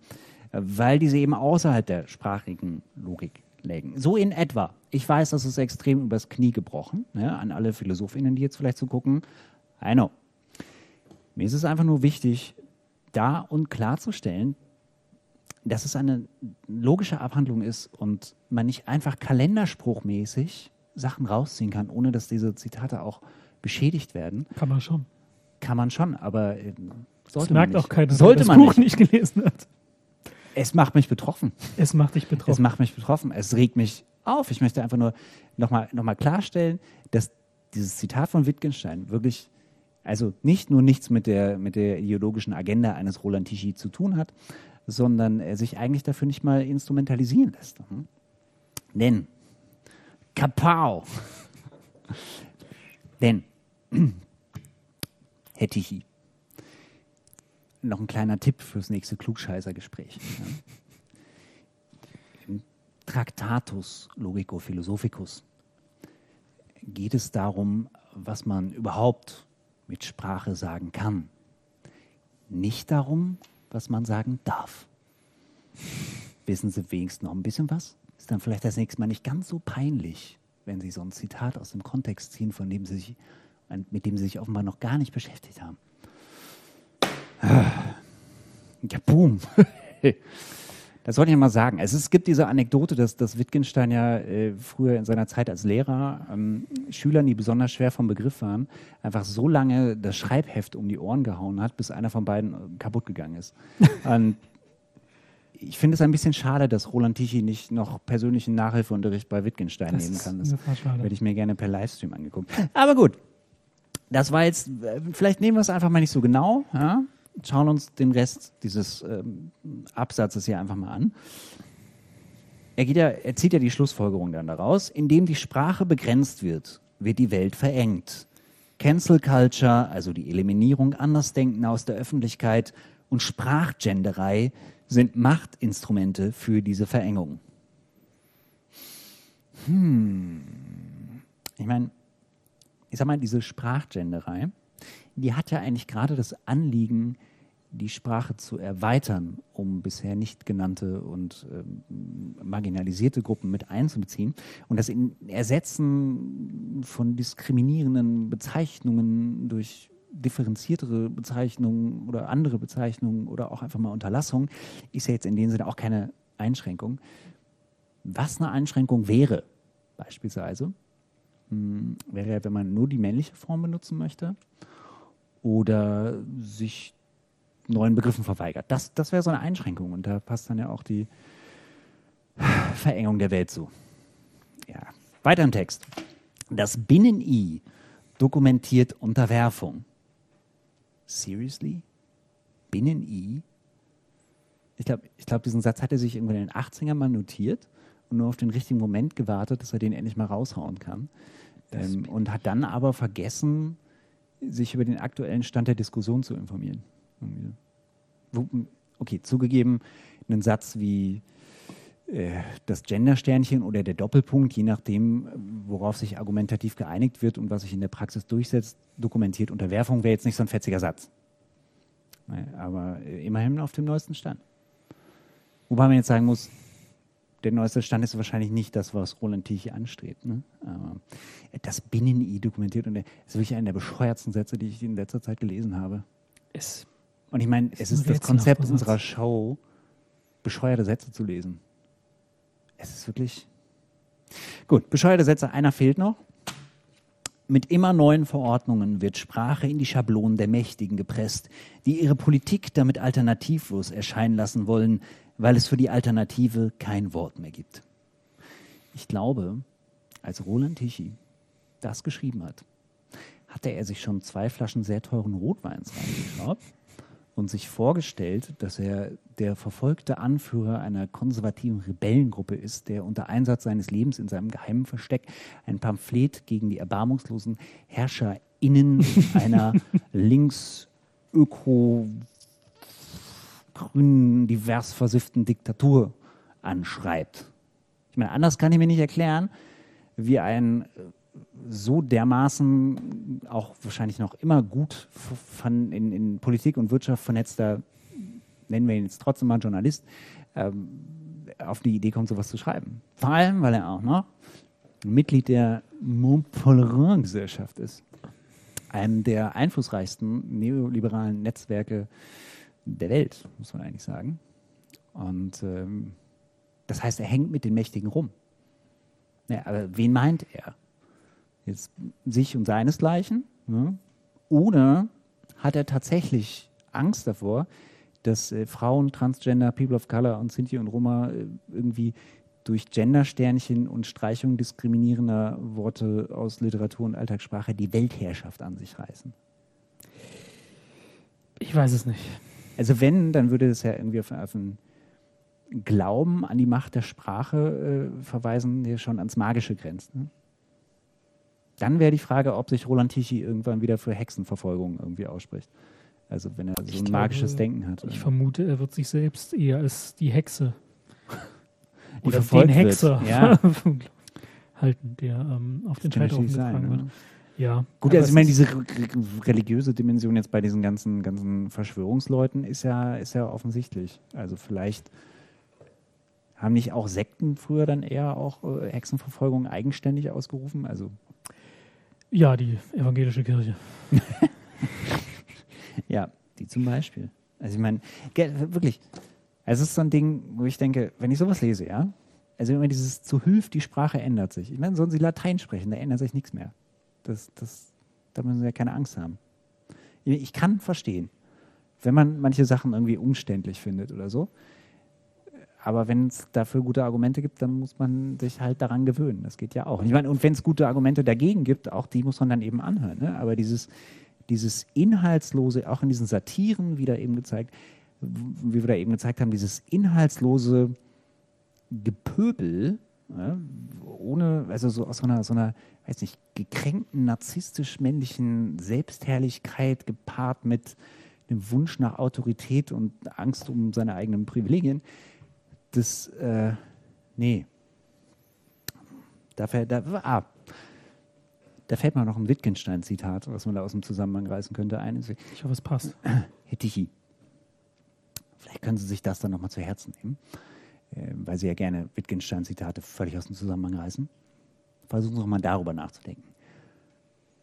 äh, weil diese eben außerhalb der sprachlichen Logik lägen. So in etwa. Ich weiß, das ist extrem übers Knie gebrochen, ja, an alle PhilosophInnen, die jetzt vielleicht zugucken. I know. Mir ist es einfach nur wichtig, da und klarzustellen, dass es eine logische Abhandlung ist und man nicht einfach kalenderspruchmäßig Sachen rausziehen kann, ohne dass diese Zitate auch beschädigt werden. Kann man schon kann man schon, aber äh, sollte das merkt man auch keiner, sollte das man Buch nicht. nicht gelesen hat. Es macht mich betroffen. Es macht dich betroffen. Es macht mich betroffen. Es regt mich auf. Ich möchte einfach nur nochmal noch mal klarstellen, dass dieses Zitat von Wittgenstein wirklich, also nicht nur nichts mit der, mit der ideologischen Agenda eines Roland Tichy zu tun hat, sondern er sich eigentlich dafür nicht mal instrumentalisieren lässt. Hm? Denn, Kapau! Denn hätte ich noch ein kleiner Tipp fürs nächste Klugscheißergespräch. Im Tractatus Logico Philosophicus geht es darum, was man überhaupt mit Sprache sagen kann. Nicht darum, was man sagen darf. Wissen Sie wenigstens noch ein bisschen was? Ist dann vielleicht das nächste Mal nicht ganz so peinlich, wenn Sie so ein Zitat aus dem Kontext ziehen, von dem Sie sich mit dem sie sich offenbar noch gar nicht beschäftigt haben. Ja, boom. Das wollte ich mal sagen. Also es gibt diese Anekdote, dass, dass Wittgenstein ja äh, früher in seiner Zeit als Lehrer ähm, Schülern, die besonders schwer vom Begriff waren, einfach so lange das Schreibheft um die Ohren gehauen hat, bis einer von beiden äh, kaputt gegangen ist. Und ich finde es ein bisschen schade, dass Roland Tichy nicht noch persönlichen Nachhilfeunterricht bei Wittgenstein das nehmen kann. Das hätte ich mir gerne per Livestream angeguckt. Aber gut, das war jetzt, vielleicht nehmen wir es einfach mal nicht so genau, ja? schauen uns den Rest dieses ähm, Absatzes hier einfach mal an. Er, geht ja, er zieht ja die Schlussfolgerung dann daraus, indem die Sprache begrenzt wird, wird die Welt verengt. Cancel Culture, also die Eliminierung Andersdenken aus der Öffentlichkeit und Sprachgenderei sind Machtinstrumente für diese Verengung. Hm. Ich meine, ich sag mal, diese Sprachgenderei, die hat ja eigentlich gerade das Anliegen, die Sprache zu erweitern, um bisher nicht genannte und ähm, marginalisierte Gruppen mit einzubeziehen. Und das Ersetzen von diskriminierenden Bezeichnungen durch differenziertere Bezeichnungen oder andere Bezeichnungen oder auch einfach mal Unterlassung ist ja jetzt in dem Sinne auch keine Einschränkung. Was eine Einschränkung wäre, beispielsweise, hm, wäre ja, wenn man nur die männliche Form benutzen möchte oder sich neuen Begriffen verweigert. Das, das wäre so eine Einschränkung und da passt dann ja auch die Verengung der Welt zu. Ja. Weiter im Text. Das Binnen-I dokumentiert Unterwerfung. Seriously? Binnen-I? Ich glaube, ich glaub, diesen Satz hat er sich irgendwann in den 80ern mal notiert und nur auf den richtigen Moment gewartet, dass er den endlich mal raushauen kann. Ähm, und hat dann aber vergessen, sich über den aktuellen Stand der Diskussion zu informieren. Okay, zugegeben, einen Satz wie äh, das Gendersternchen oder der Doppelpunkt, je nachdem, worauf sich argumentativ geeinigt wird und was sich in der Praxis durchsetzt, dokumentiert. Unterwerfung wäre jetzt nicht so ein fetziger Satz. Aber äh, immerhin auf dem neuesten Stand. Wobei man jetzt sagen muss, der neueste Stand ist wahrscheinlich nicht das, was Roland Tichy anstrebt. Ne? Aber das Binnen-I dokumentiert und das ist wirklich einer der bescheuertsten Sätze, die ich in letzter Zeit gelesen habe. Es, und ich meine, es ist das Konzept unserer Show, bescheuerte Sätze zu lesen. Es ist wirklich. Gut, bescheuerte Sätze, einer fehlt noch. Mit immer neuen Verordnungen wird Sprache in die Schablonen der Mächtigen gepresst, die ihre Politik damit alternativlos erscheinen lassen wollen, weil es für die Alternative kein Wort mehr gibt. Ich glaube, als Roland Tichy das geschrieben hat, hatte er sich schon zwei Flaschen sehr teuren Rotweins reingeschaut und sich vorgestellt, dass er der verfolgte Anführer einer konservativen Rebellengruppe ist, der unter Einsatz seines Lebens in seinem geheimen Versteck ein Pamphlet gegen die erbarmungslosen HerrscherInnen einer links-öko grünen, divers versifften Diktatur anschreibt. Ich meine, anders kann ich mir nicht erklären, wie ein so dermaßen auch wahrscheinlich noch immer gut von, in, in, Politik und Wirtschaft vernetzter, nennen wir ihn jetzt trotzdem mal Journalist, ähm, auf die Idee kommt, sowas zu schreiben. Vor allem, weil er auch noch Mitglied der Montpellerin-Gesellschaft ist, einem der einflussreichsten neoliberalen Netzwerke der Welt, muss man eigentlich sagen. Und ähm, das heißt, er hängt mit den Mächtigen rum. Ja, aber wen meint er? Jetzt sich und seinesgleichen? Ne? Oder hat er tatsächlich Angst davor, dass äh, Frauen, Transgender, People of Color und Sinti und Roma äh, irgendwie durch Gendersternchen und Streichung diskriminierender Worte aus Literatur und Alltagssprache die Weltherrschaft an sich reißen? Ich weiß es nicht. Also wenn, dann würde es ja irgendwie auf, auf einen Glauben an die Macht der Sprache äh, verweisen, der schon ans Magische grenzt. Ne? Dann wäre die Frage, ob sich Roland Tichy irgendwann wieder für Hexenverfolgung irgendwie ausspricht. Also wenn er so ich ein glaube, magisches Denken hat. Ich vermute, er wird sich selbst eher als die Hexe die oder den Hexer ja. halten, der ähm, auf den Scheiterhaufen getragen sein, wird. Ne? Ja. Gut, also ich meine, diese religiöse Dimension jetzt bei diesen ganzen, ganzen Verschwörungsleuten ist ja, ist ja offensichtlich. Also vielleicht haben nicht auch Sekten früher dann eher auch äh, Hexenverfolgung eigenständig ausgerufen? Also ja, die evangelische Kirche. ja, die zum Beispiel. Also ich meine, wirklich, es ist so ein Ding, wo ich denke, wenn ich sowas lese, ja, also immer dieses zu Hilf, die Sprache ändert sich. Ich meine, sollen sie Latein sprechen, da ändert sich nichts mehr. Das, das, da müssen sie ja keine Angst haben. Ich kann verstehen, wenn man manche Sachen irgendwie umständlich findet oder so. Aber wenn es dafür gute Argumente gibt, dann muss man sich halt daran gewöhnen. Das geht ja auch. Ich meine, und wenn es gute Argumente dagegen gibt, auch die muss man dann eben anhören. Ne? Aber dieses, dieses Inhaltslose, auch in diesen Satiren wieder eben gezeigt, wie wir da eben gezeigt haben, dieses inhaltslose Gepöbel, ja, ohne, also so aus so einer, so einer, weiß nicht, gekränkten, narzisstisch-männlichen Selbstherrlichkeit gepaart mit dem Wunsch nach Autorität und Angst um seine eigenen Privilegien, das, äh, nee. Da fällt, da, ah, da fällt mir noch ein Wittgenstein-Zitat, was man da aus dem Zusammenhang reißen könnte, ein. Ich hoffe, es passt. Herr Tichy, vielleicht können Sie sich das dann nochmal zu Herzen nehmen. Ähm, weil Sie ja gerne Wittgenstein-Zitate völlig aus dem Zusammenhang reißen. Versuchen Sie doch mal darüber nachzudenken.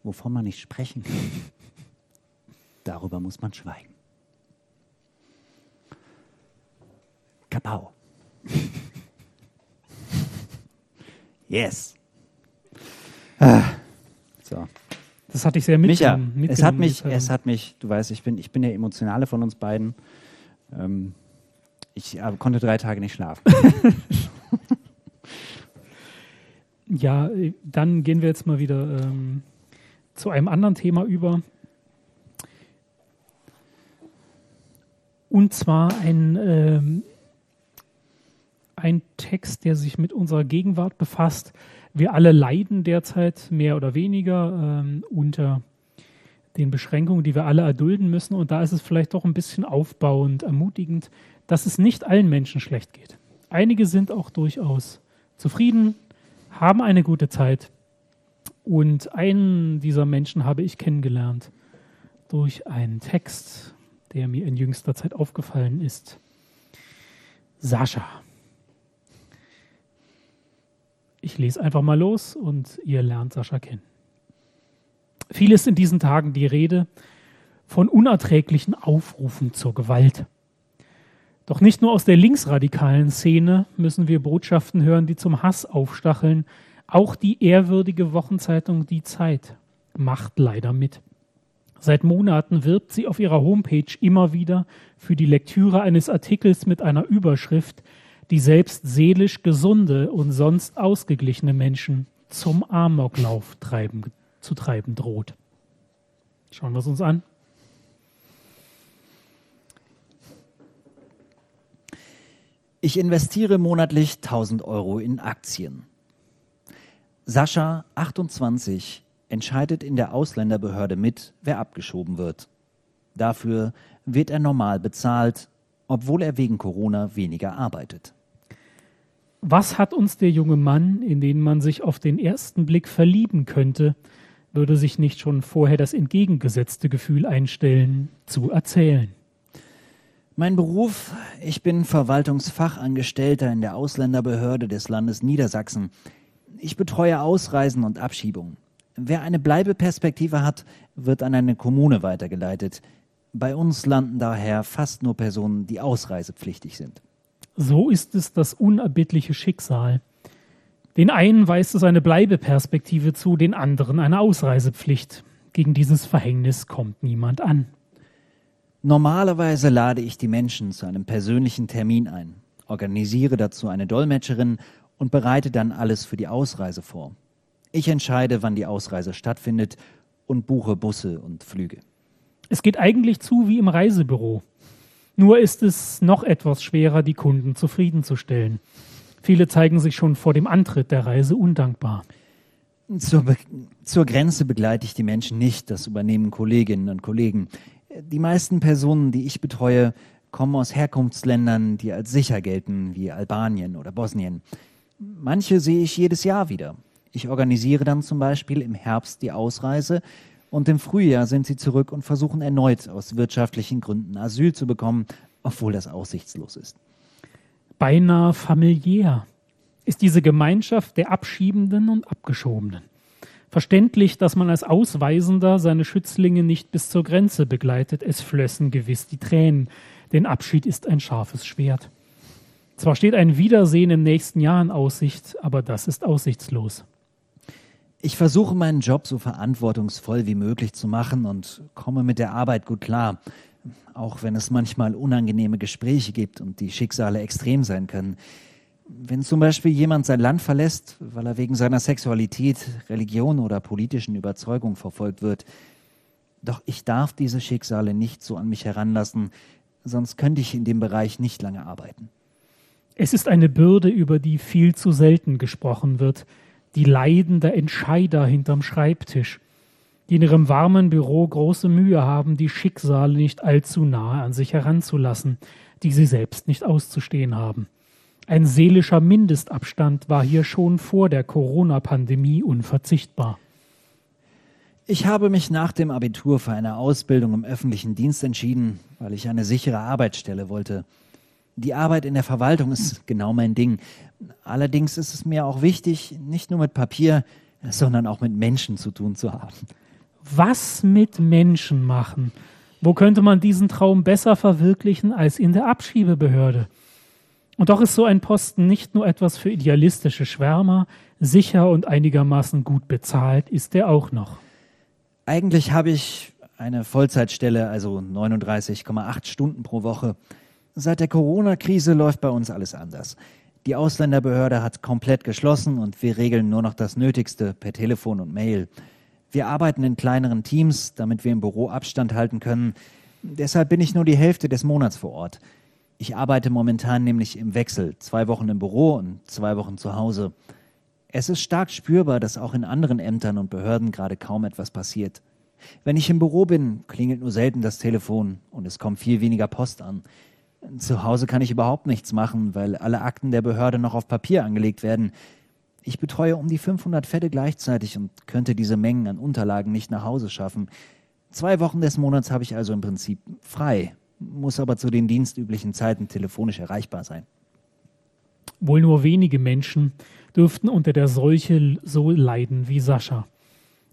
Wovon man nicht sprechen kann, darüber muss man schweigen. Kapau. yes. Ah. So. Das hatte ich sehr mitgenommen. Micha, es hat mich, es hat mich, du weißt, ich bin, ich bin der Emotionale von uns beiden. Ähm, ich äh, konnte drei Tage nicht schlafen. ja, dann gehen wir jetzt mal wieder ähm, zu einem anderen Thema über. Und zwar ein, ähm, ein Text, der sich mit unserer Gegenwart befasst. Wir alle leiden derzeit mehr oder weniger ähm, unter den Beschränkungen, die wir alle erdulden müssen. Und da ist es vielleicht doch ein bisschen aufbauend, ermutigend, dass es nicht allen Menschen schlecht geht. Einige sind auch durchaus zufrieden, haben eine gute Zeit. Und einen dieser Menschen habe ich kennengelernt durch einen Text, der mir in jüngster Zeit aufgefallen ist. Sascha. Ich lese einfach mal los und ihr lernt Sascha kennen. Viel ist in diesen Tagen die Rede von unerträglichen Aufrufen zur Gewalt. Doch nicht nur aus der linksradikalen Szene müssen wir Botschaften hören, die zum Hass aufstacheln. Auch die ehrwürdige Wochenzeitung Die Zeit macht leider mit. Seit Monaten wirbt sie auf ihrer Homepage immer wieder für die Lektüre eines Artikels mit einer Überschrift, die selbst seelisch gesunde und sonst ausgeglichene Menschen zum Amoklauf treiben, zu treiben droht. Schauen wir es uns an. Ich investiere monatlich 1000 Euro in Aktien. Sascha, 28, entscheidet in der Ausländerbehörde mit, wer abgeschoben wird. Dafür wird er normal bezahlt, obwohl er wegen Corona weniger arbeitet. Was hat uns der junge Mann, in den man sich auf den ersten Blick verlieben könnte, würde sich nicht schon vorher das entgegengesetzte Gefühl einstellen, zu erzählen? Mein Beruf, ich bin Verwaltungsfachangestellter in der Ausländerbehörde des Landes Niedersachsen. Ich betreue Ausreisen und Abschiebungen. Wer eine Bleibeperspektive hat, wird an eine Kommune weitergeleitet. Bei uns landen daher fast nur Personen, die ausreisepflichtig sind. So ist es das unerbittliche Schicksal. Den einen weist es eine Bleibeperspektive zu, den anderen eine Ausreisepflicht. Gegen dieses Verhängnis kommt niemand an. Normalerweise lade ich die Menschen zu einem persönlichen Termin ein, organisiere dazu eine Dolmetscherin und bereite dann alles für die Ausreise vor. Ich entscheide, wann die Ausreise stattfindet und buche Busse und Flüge. Es geht eigentlich zu wie im Reisebüro. Nur ist es noch etwas schwerer, die Kunden zufriedenzustellen. Viele zeigen sich schon vor dem Antritt der Reise undankbar. Zur, zur Grenze begleite ich die Menschen nicht, das übernehmen Kolleginnen und Kollegen. Die meisten Personen, die ich betreue, kommen aus Herkunftsländern, die als sicher gelten, wie Albanien oder Bosnien. Manche sehe ich jedes Jahr wieder. Ich organisiere dann zum Beispiel im Herbst die Ausreise und im Frühjahr sind sie zurück und versuchen erneut aus wirtschaftlichen Gründen Asyl zu bekommen, obwohl das aussichtslos ist. Beinahe familiär ist diese Gemeinschaft der Abschiebenden und Abgeschobenen. Verständlich, dass man als Ausweisender seine Schützlinge nicht bis zur Grenze begleitet. Es flössen gewiss die Tränen. Denn Abschied ist ein scharfes Schwert. Zwar steht ein Wiedersehen im nächsten Jahr in Aussicht, aber das ist aussichtslos. Ich versuche meinen Job so verantwortungsvoll wie möglich zu machen und komme mit der Arbeit gut klar, auch wenn es manchmal unangenehme Gespräche gibt und die Schicksale extrem sein können. Wenn zum Beispiel jemand sein Land verlässt, weil er wegen seiner Sexualität, Religion oder politischen Überzeugung verfolgt wird, doch ich darf diese Schicksale nicht so an mich heranlassen, sonst könnte ich in dem Bereich nicht lange arbeiten. Es ist eine Bürde, über die viel zu selten gesprochen wird, die Leiden der Entscheider hinterm Schreibtisch, die in ihrem warmen Büro große Mühe haben, die Schicksale nicht allzu nahe an sich heranzulassen, die sie selbst nicht auszustehen haben. Ein seelischer Mindestabstand war hier schon vor der Corona-Pandemie unverzichtbar. Ich habe mich nach dem Abitur für eine Ausbildung im öffentlichen Dienst entschieden, weil ich eine sichere Arbeitsstelle wollte. Die Arbeit in der Verwaltung ist genau mein Ding. Allerdings ist es mir auch wichtig, nicht nur mit Papier, sondern auch mit Menschen zu tun zu haben. Was mit Menschen machen? Wo könnte man diesen Traum besser verwirklichen als in der Abschiebebehörde? Und doch ist so ein Posten nicht nur etwas für idealistische Schwärmer, sicher und einigermaßen gut bezahlt ist er auch noch. Eigentlich habe ich eine Vollzeitstelle, also 39,8 Stunden pro Woche. Seit der Corona-Krise läuft bei uns alles anders. Die Ausländerbehörde hat komplett geschlossen und wir regeln nur noch das Nötigste per Telefon und Mail. Wir arbeiten in kleineren Teams, damit wir im Büro Abstand halten können. Deshalb bin ich nur die Hälfte des Monats vor Ort. Ich arbeite momentan nämlich im Wechsel, zwei Wochen im Büro und zwei Wochen zu Hause. Es ist stark spürbar, dass auch in anderen Ämtern und Behörden gerade kaum etwas passiert. Wenn ich im Büro bin, klingelt nur selten das Telefon und es kommt viel weniger Post an. Zu Hause kann ich überhaupt nichts machen, weil alle Akten der Behörde noch auf Papier angelegt werden. Ich betreue um die 500 Fälle gleichzeitig und könnte diese Mengen an Unterlagen nicht nach Hause schaffen. Zwei Wochen des Monats habe ich also im Prinzip frei, muss aber zu den dienstüblichen Zeiten telefonisch erreichbar sein. Wohl nur wenige Menschen dürften unter der Seuche so leiden wie Sascha.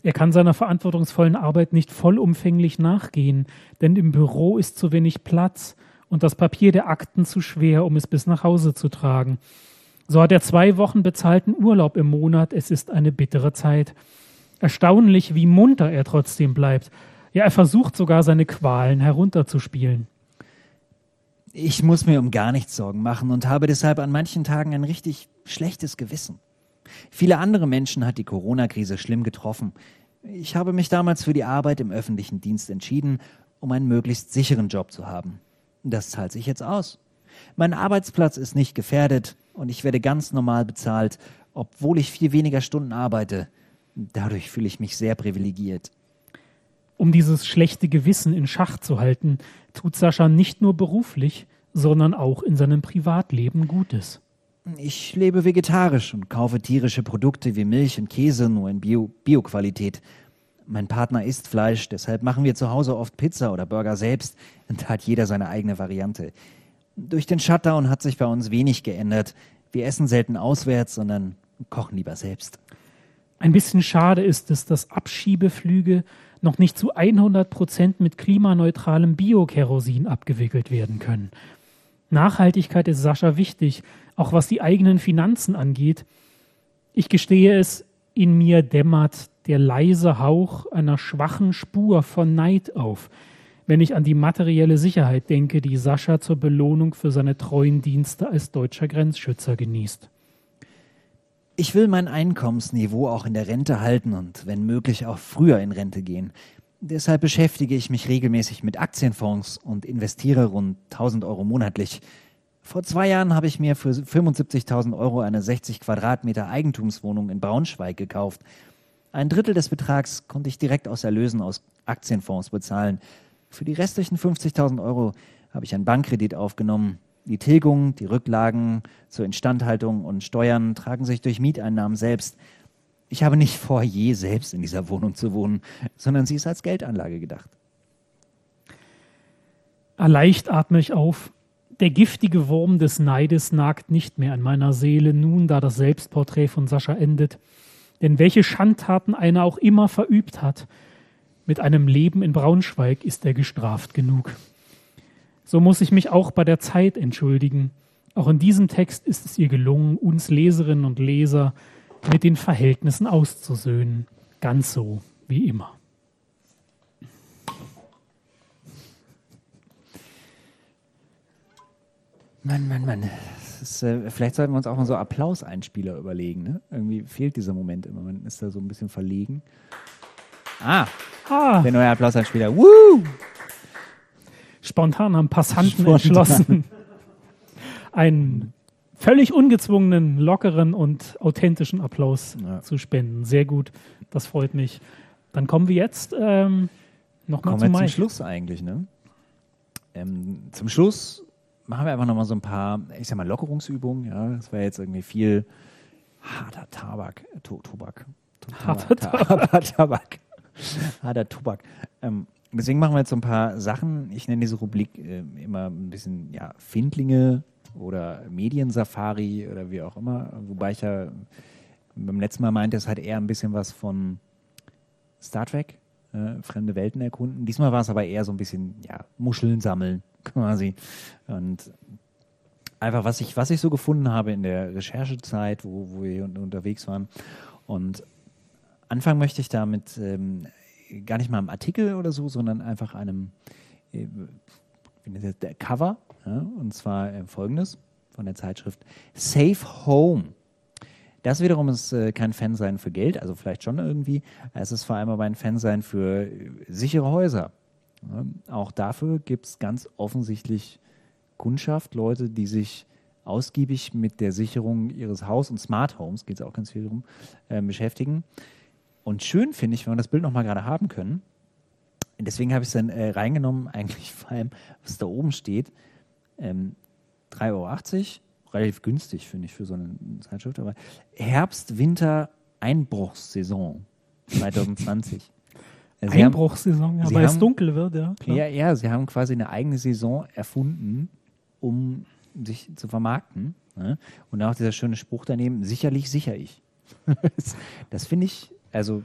Er kann seiner verantwortungsvollen Arbeit nicht vollumfänglich nachgehen, denn im Büro ist zu wenig Platz und das Papier der Akten zu schwer, um es bis nach Hause zu tragen. So hat er zwei Wochen bezahlten Urlaub im Monat. Es ist eine bittere Zeit. Erstaunlich, wie munter er trotzdem bleibt. Ja, er versucht sogar seine Qualen herunterzuspielen. Ich muss mir um gar nichts Sorgen machen und habe deshalb an manchen Tagen ein richtig schlechtes Gewissen. Viele andere Menschen hat die Corona-Krise schlimm getroffen. Ich habe mich damals für die Arbeit im öffentlichen Dienst entschieden, um einen möglichst sicheren Job zu haben. Das zahlt sich jetzt aus. Mein Arbeitsplatz ist nicht gefährdet und ich werde ganz normal bezahlt, obwohl ich viel weniger Stunden arbeite. Dadurch fühle ich mich sehr privilegiert. Um dieses schlechte Gewissen in Schach zu halten, tut Sascha nicht nur beruflich, sondern auch in seinem Privatleben Gutes. Ich lebe vegetarisch und kaufe tierische Produkte wie Milch und Käse nur in Bio-Qualität. Bio mein Partner isst Fleisch, deshalb machen wir zu Hause oft Pizza oder Burger selbst. Da hat jeder seine eigene Variante. Durch den Shutdown hat sich bei uns wenig geändert. Wir essen selten auswärts, sondern kochen lieber selbst. Ein bisschen schade ist es, dass Abschiebeflüge noch nicht zu 100 Prozent mit klimaneutralem Biokerosin abgewickelt werden können. Nachhaltigkeit ist Sascha wichtig, auch was die eigenen Finanzen angeht. Ich gestehe es, in mir dämmert der leise Hauch einer schwachen Spur von Neid auf, wenn ich an die materielle Sicherheit denke, die Sascha zur Belohnung für seine treuen Dienste als deutscher Grenzschützer genießt. Ich will mein Einkommensniveau auch in der Rente halten und wenn möglich auch früher in Rente gehen. Deshalb beschäftige ich mich regelmäßig mit Aktienfonds und investiere rund 1000 Euro monatlich. Vor zwei Jahren habe ich mir für 75.000 Euro eine 60 Quadratmeter Eigentumswohnung in Braunschweig gekauft. Ein Drittel des Betrags konnte ich direkt aus Erlösen aus Aktienfonds bezahlen. Für die restlichen 50.000 Euro habe ich einen Bankkredit aufgenommen. Die Tilgung, die Rücklagen zur Instandhaltung und Steuern tragen sich durch Mieteinnahmen selbst. Ich habe nicht vor, je selbst in dieser Wohnung zu wohnen, sondern sie ist als Geldanlage gedacht. Erleicht atme ich auf. Der giftige Wurm des Neides nagt nicht mehr an meiner Seele, nun da das Selbstporträt von Sascha endet. Denn welche Schandtaten einer auch immer verübt hat, mit einem Leben in Braunschweig ist er gestraft genug. So muss ich mich auch bei der Zeit entschuldigen. Auch in diesem Text ist es ihr gelungen, uns Leserinnen und Leser mit den Verhältnissen auszusöhnen, ganz so wie immer. Mann, Mann, Mann. Ist, äh, vielleicht sollten wir uns auch mal so Applauseinspieler überlegen. Ne? Irgendwie fehlt dieser Moment immer. Man ist da so ein bisschen verlegen. Ah, ah. der neue Applauseinspieler. Woo! Spontan haben Passanten Spontan. entschlossen, einen völlig ungezwungenen, lockeren und authentischen Applaus ja. zu spenden. Sehr gut, das freut mich. Dann kommen wir jetzt ähm, nochmal zum, zum Schluss eigentlich. Ne? Ähm, zum Schluss machen wir einfach nochmal so ein paar, ich sag mal, Lockerungsübungen. Ja, das war jetzt irgendwie viel harter Tabak, to Tobak. Harter Tabak. Tabak. harter Tobak. Ähm, deswegen machen wir jetzt so ein paar Sachen. Ich nenne diese Rubrik äh, immer ein bisschen, ja, Findlinge oder Mediensafari oder wie auch immer. Wobei ich ja beim letzten Mal meinte, es hat eher ein bisschen was von Star Trek, äh, fremde Welten erkunden. Diesmal war es aber eher so ein bisschen, ja, Muscheln sammeln quasi. Und einfach, was ich, was ich so gefunden habe in der Recherchezeit, wo, wo wir unterwegs waren. Und anfangen möchte ich damit ähm, gar nicht mal am Artikel oder so, sondern einfach einem äh, der Cover. Ja, und zwar äh, folgendes von der Zeitschrift Safe Home. Das wiederum ist äh, kein Fansein für Geld, also vielleicht schon irgendwie. Es ist vor allem aber ein Fansein für äh, sichere Häuser. Auch dafür gibt es ganz offensichtlich Kundschaft, Leute, die sich ausgiebig mit der Sicherung ihres Haus- und Smart Homes, geht es auch ganz viel darum, äh, beschäftigen. Und schön finde ich, wenn wir das Bild nochmal gerade haben können. Deswegen habe ich es dann äh, reingenommen, eigentlich vor allem, was da oben steht. Ähm, 3,80 Euro, relativ günstig, finde ich, für so eine Zeitschrift. Aber Herbst, Winter, Einbruchssaison 2020. Also Einbruchssaison, ja, weil es dunkel wird, ja. Klar. Ja, ja, sie haben quasi eine eigene Saison erfunden, um sich zu vermarkten. Ne? Und auch dieser schöne Spruch daneben, sicherlich sicher ich. das finde ich, also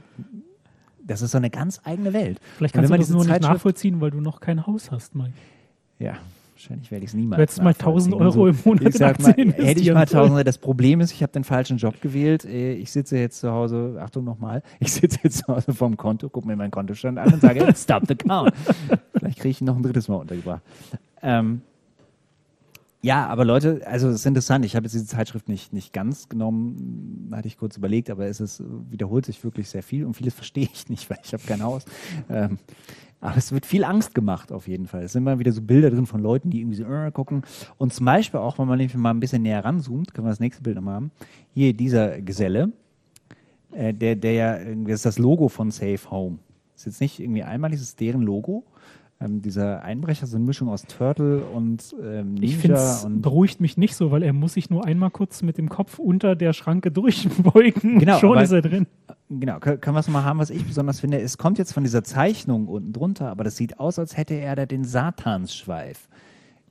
das ist so eine ganz eigene Welt. Vielleicht kannst du das nur nicht nachvollziehen, weil du noch kein Haus hast, Mike. Ja, wahrscheinlich werde ich es niemals. Du hättest mal 1000 Euro im Monat ich sag mal, Hätte ich mal 1000 Das Problem ist, ich habe den falschen Job gewählt. Äh, ich sitze jetzt zu Hause, Achtung nochmal, ich sitze jetzt zu Hause vorm Konto, gucke mir meinen Kontostand an und sage, stop the count. Vielleicht kriege ich ihn noch ein drittes Mal untergebracht. Ähm, ja, aber Leute, also es ist interessant. Ich habe jetzt diese Zeitschrift nicht, nicht ganz genommen, hatte ich kurz überlegt, aber es ist, wiederholt sich wirklich sehr viel und vieles verstehe ich nicht, weil ich habe kein Haus. Ähm, aber es wird viel Angst gemacht auf jeden Fall. Es sind immer wieder so Bilder drin von Leuten, die irgendwie so äh, gucken. Und zum Beispiel auch, wenn man mal ein bisschen näher ranzoomt, können wir das nächste Bild nochmal haben. Hier dieser Geselle, äh, der, der ja, das ist das Logo von Safe Home. Das ist jetzt nicht irgendwie einmalig, das ist deren Logo. Ähm, dieser Einbrecher, so eine Mischung aus Turtle und ähm, Ninja. Ich finde es beruhigt mich nicht so, weil er muss sich nur einmal kurz mit dem Kopf unter der Schranke durchbeugen. Genau, schon ist er drin. Genau, können wir es mal haben, was ich besonders finde. Es kommt jetzt von dieser Zeichnung unten drunter, aber das sieht aus, als hätte er da den Satansschweif.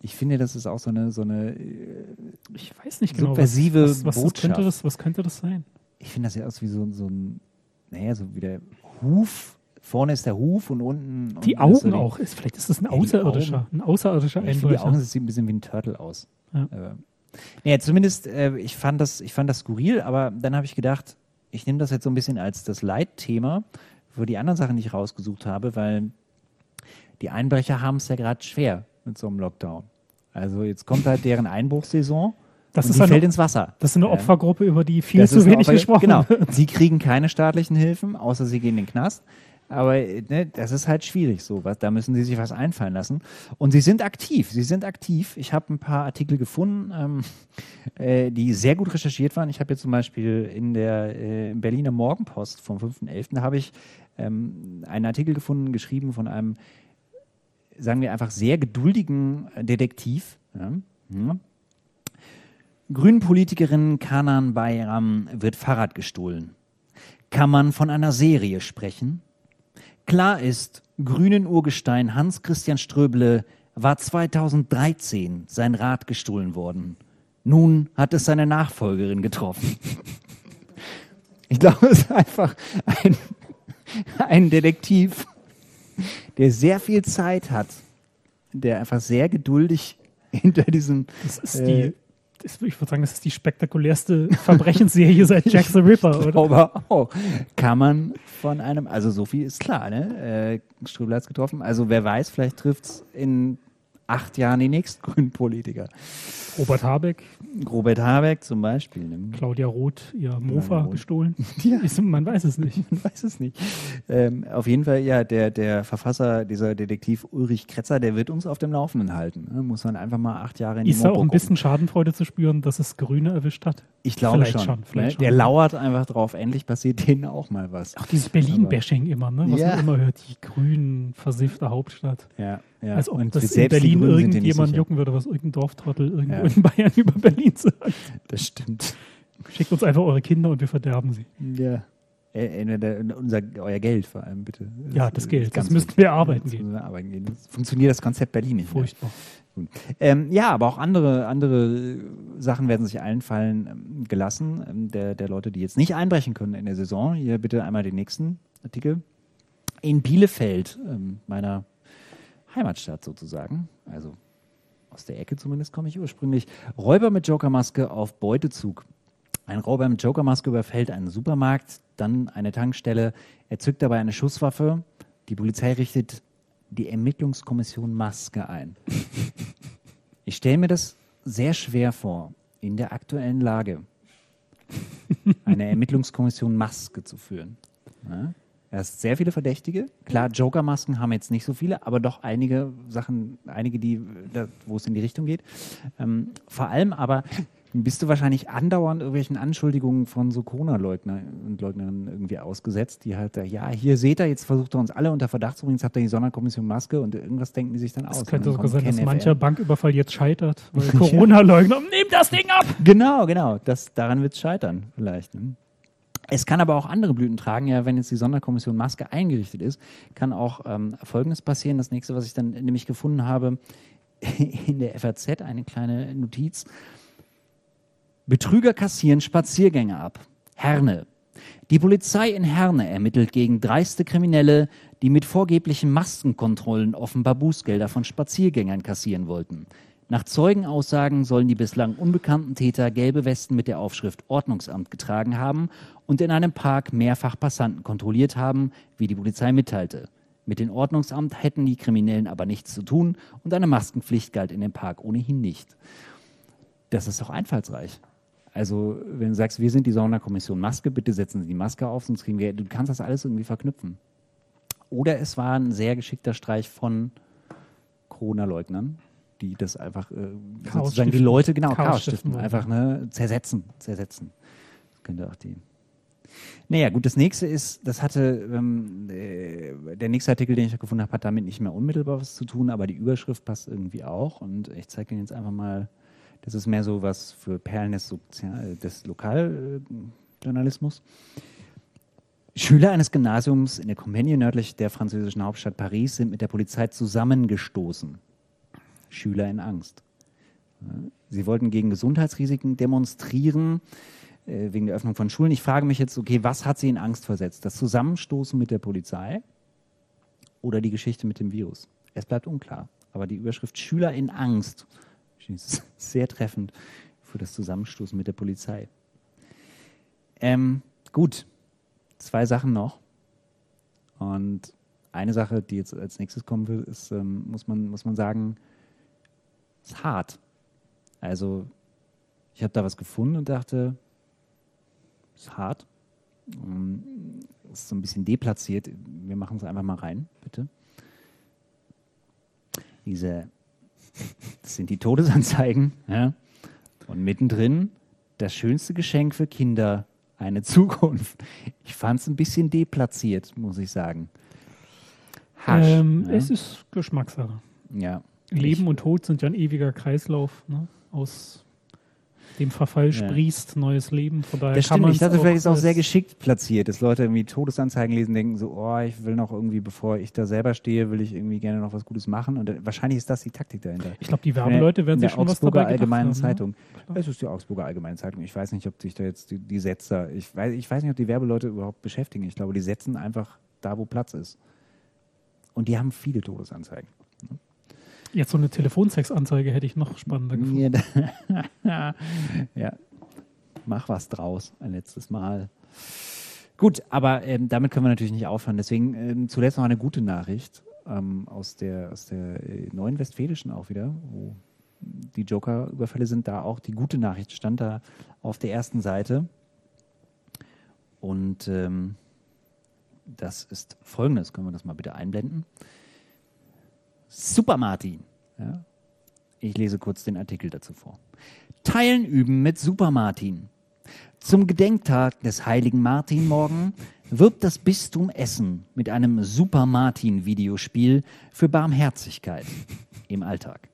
Ich finde, das ist auch so eine, so eine äh, ich weiß nicht genau, subversive was, was, was, was könnte das, was könnte das sein? Ich finde das ja aus wie so, so ein, naja, so wie der Huf Vorne ist der Huf und unten. Die Augen so die, auch. Ist, vielleicht ist das ein außerirdischer, ein außerirdischer ja, Die Augen sehen ein bisschen wie ein Turtle aus. Ja. Äh, ja, zumindest, äh, ich, fand das, ich fand das skurril, aber dann habe ich gedacht, ich nehme das jetzt so ein bisschen als das Leitthema für die anderen Sachen, die ich rausgesucht habe, weil die Einbrecher haben es ja gerade schwer mit so einem Lockdown. Also jetzt kommt halt deren Einbruchssaison. Das ist die eine, fällt ins Wasser. Das ist eine Opfergruppe, über die viel das zu wenig gesprochen genau. wird. Sie kriegen keine staatlichen Hilfen, außer sie gehen in den Knast. Aber ne, das ist halt schwierig so. Was, da müssen sie sich was einfallen lassen. Und sie sind aktiv. Sie sind aktiv. Ich habe ein paar Artikel gefunden, ähm, äh, die sehr gut recherchiert waren. Ich habe jetzt zum Beispiel in der äh, Berliner Morgenpost vom 5.11. habe ich ähm, einen Artikel gefunden, geschrieben von einem, sagen wir einfach, sehr geduldigen Detektiv. Ja, ja. Grünen-Politikerin Kanan Bayram wird Fahrrad gestohlen. Kann man von einer Serie sprechen? Klar ist, grünen Urgestein Hans Christian Ströble war 2013 sein Rad gestohlen worden. Nun hat es seine Nachfolgerin getroffen. Ich glaube, es ist einfach ein, ein Detektiv, der sehr viel Zeit hat, der einfach sehr geduldig hinter diesem. Das ist die äh, ich würde sagen, das ist die spektakulärste Verbrechensserie seit Jack the Ripper, oder? Aber auch. Kann man von einem, also so viel ist klar, ne? Äh, Ströbel hat getroffen. Also wer weiß, vielleicht trifft es in acht Jahren die nächsten grünen Politiker. Robert Habeck. Robert Habeck zum Beispiel. Ne? Claudia Roth, ihr Mofa Roth. gestohlen. Ja. man weiß es nicht. Man weiß es nicht. Ähm, auf jeden Fall, ja, der, der Verfasser, dieser Detektiv Ulrich Kretzer, der wird uns auf dem Laufenden halten. Ne? Muss man einfach mal acht Jahre in die Ist da auch ein bisschen Schadenfreude zu spüren, dass es Grüne erwischt hat? Ich glaube vielleicht schon. schon vielleicht ne? Der lauert einfach drauf, endlich passiert denen auch mal was. Auch dieses Berlin-Bashing immer, ne? was ja. man immer hört. Die Grünen, versiffte Hauptstadt. Ja. Ja. Als ob und das in Berlin irgendjemand jucken würde, was irgendein Dorftrottel irgendwo ja. in Bayern über Berlin sagt. Das stimmt. Schickt uns einfach eure Kinder und wir verderben sie. Ja. Äh, unser, euer Geld vor allem, bitte. Ja, das Geld. Das müssten wir arbeiten gehen. Wir arbeiten gehen. Das funktioniert das Konzept Berlin nicht. Furchtbar. Ähm, ja, aber auch andere, andere Sachen werden sich einfallen ähm, gelassen, ähm, der, der Leute, die jetzt nicht einbrechen können in der Saison. Hier bitte einmal den nächsten Artikel. In Bielefeld, ähm, meiner Heimatstadt sozusagen, also aus der Ecke zumindest komme ich ursprünglich, Räuber mit Jokermaske auf Beutezug. Ein Räuber mit Jokermaske überfällt einen Supermarkt, dann eine Tankstelle, er zückt dabei eine Schusswaffe. Die Polizei richtet die Ermittlungskommission Maske ein. Ich stelle mir das sehr schwer vor, in der aktuellen Lage eine Ermittlungskommission Maske zu führen. Ja? Er hast sehr viele Verdächtige. Klar, Joker-Masken haben jetzt nicht so viele, aber doch einige Sachen, einige, die, wo es in die Richtung geht. Ähm, vor allem aber bist du wahrscheinlich andauernd irgendwelchen Anschuldigungen von so Corona-Leugner und Leugnerinnen irgendwie ausgesetzt, die halt, ja, hier seht ihr, jetzt versucht er uns alle unter Verdacht zu bringen, jetzt habt ihr die Sonderkommission Maske und irgendwas denken die sich dann aus. Es könnte sogar sein, dass mancher Banküberfall jetzt scheitert, weil Corona-Leugner, nehmt das Ding ab! Genau, genau. Das, daran wird es scheitern, vielleicht. Ne? Es kann aber auch andere Blüten tragen. Ja, wenn jetzt die Sonderkommission Maske eingerichtet ist, kann auch ähm, Folgendes passieren. Das nächste, was ich dann nämlich gefunden habe, in der FAZ, eine kleine Notiz. Betrüger kassieren Spaziergänge ab. Herne. Die Polizei in Herne ermittelt gegen dreiste Kriminelle, die mit vorgeblichen Maskenkontrollen offenbar Bußgelder von Spaziergängern kassieren wollten. Nach Zeugenaussagen sollen die bislang unbekannten Täter gelbe Westen mit der Aufschrift Ordnungsamt getragen haben und in einem Park mehrfach Passanten kontrolliert haben, wie die Polizei mitteilte. Mit dem Ordnungsamt hätten die Kriminellen aber nichts zu tun und eine Maskenpflicht galt in dem Park ohnehin nicht. Das ist doch einfallsreich. Also, wenn du sagst, wir sind die Sonderkommission Maske, bitte setzen Sie die Maske auf, sonst kriegen wir, du kannst das alles irgendwie verknüpfen. Oder es war ein sehr geschickter Streich von Corona-Leugnern, die das einfach äh, Chaos sozusagen die. Leute, genau, Chaos Chaos, stiften stiften, einfach ne, zersetzen, zersetzen. Das könnte auch die. Naja, gut, das nächste ist, das hatte, ähm, äh, der nächste Artikel, den ich gefunden habe, hat damit nicht mehr unmittelbar was zu tun, aber die Überschrift passt irgendwie auch und ich zeige Ihnen jetzt einfach mal, das ist mehr so was für Perlen des, Sozial des Lokaljournalismus. Schüler eines Gymnasiums in der Compiègne nördlich der französischen Hauptstadt Paris sind mit der Polizei zusammengestoßen. Schüler in Angst. Sie wollten gegen Gesundheitsrisiken demonstrieren, äh, wegen der Öffnung von Schulen. Ich frage mich jetzt, okay, was hat sie in Angst versetzt? Das Zusammenstoßen mit der Polizei oder die Geschichte mit dem Virus? Es bleibt unklar. Aber die Überschrift Schüler in Angst ist sehr treffend für das Zusammenstoßen mit der Polizei. Ähm, gut, zwei Sachen noch. Und eine Sache, die jetzt als nächstes kommen will, ist, ähm, muss, man, muss man sagen, ist hart. Also, ich habe da was gefunden und dachte, ist hart. Ähm, Ist so ein bisschen deplatziert. Wir machen es einfach mal rein, bitte. Diese, das sind die Todesanzeigen. Ja? Und mittendrin das schönste Geschenk für Kinder, eine Zukunft. Ich fand es ein bisschen deplatziert, muss ich sagen. Hasch. Ähm, ja? Es ist Geschmackssache. ja. Leben und Tod sind ja ein ewiger Kreislauf. Ne? Aus dem Verfall Ja. sprießt neues Leben. Von daher Das kann stimmt. Ich dachte, vielleicht ist es auch sehr geschickt platziert, dass Leute irgendwie Todesanzeigen lesen, denken so, oh, ich will noch irgendwie, bevor ich da selber stehe, will ich irgendwie gerne noch was Gutes machen. Und äh, wahrscheinlich ist das die Taktik dahinter. Ich glaube, die Werbeleute werden sich schon was Augsburger dabei gedacht Allgemeinen haben, ne? Zeitung. Es ist die Augsburger Allgemeine Zeitung. Ich weiß nicht, ob sich da jetzt die, die Setzer, ich weiß, ich weiß nicht, ob die Werbeleute überhaupt beschäftigen. Ich glaube, die setzen einfach da, wo Platz ist. Und die haben viele Todesanzeigen. Jetzt so eine Telefonsexanzeige hätte ich noch spannender gefunden. Ja. Mach was draus, ein letztes Mal. Gut, aber ähm, damit können wir natürlich nicht aufhören. Deswegen ähm, zuletzt noch eine gute Nachricht ähm, aus der, aus der äh, neuen Westfälischen auch wieder, wo die Joker-Überfälle sind. Da auch die gute Nachricht stand da auf der ersten Seite. Und ähm, das ist folgendes: Können wir das mal bitte einblenden? Super Martin. Ja? Ich lese kurz den Artikel dazu vor. Teilen üben mit Super Martin. Zum Gedenktag des heiligen Martin morgen wirbt das Bistum Essen mit einem Super Martin Videospiel für Barmherzigkeit im Alltag.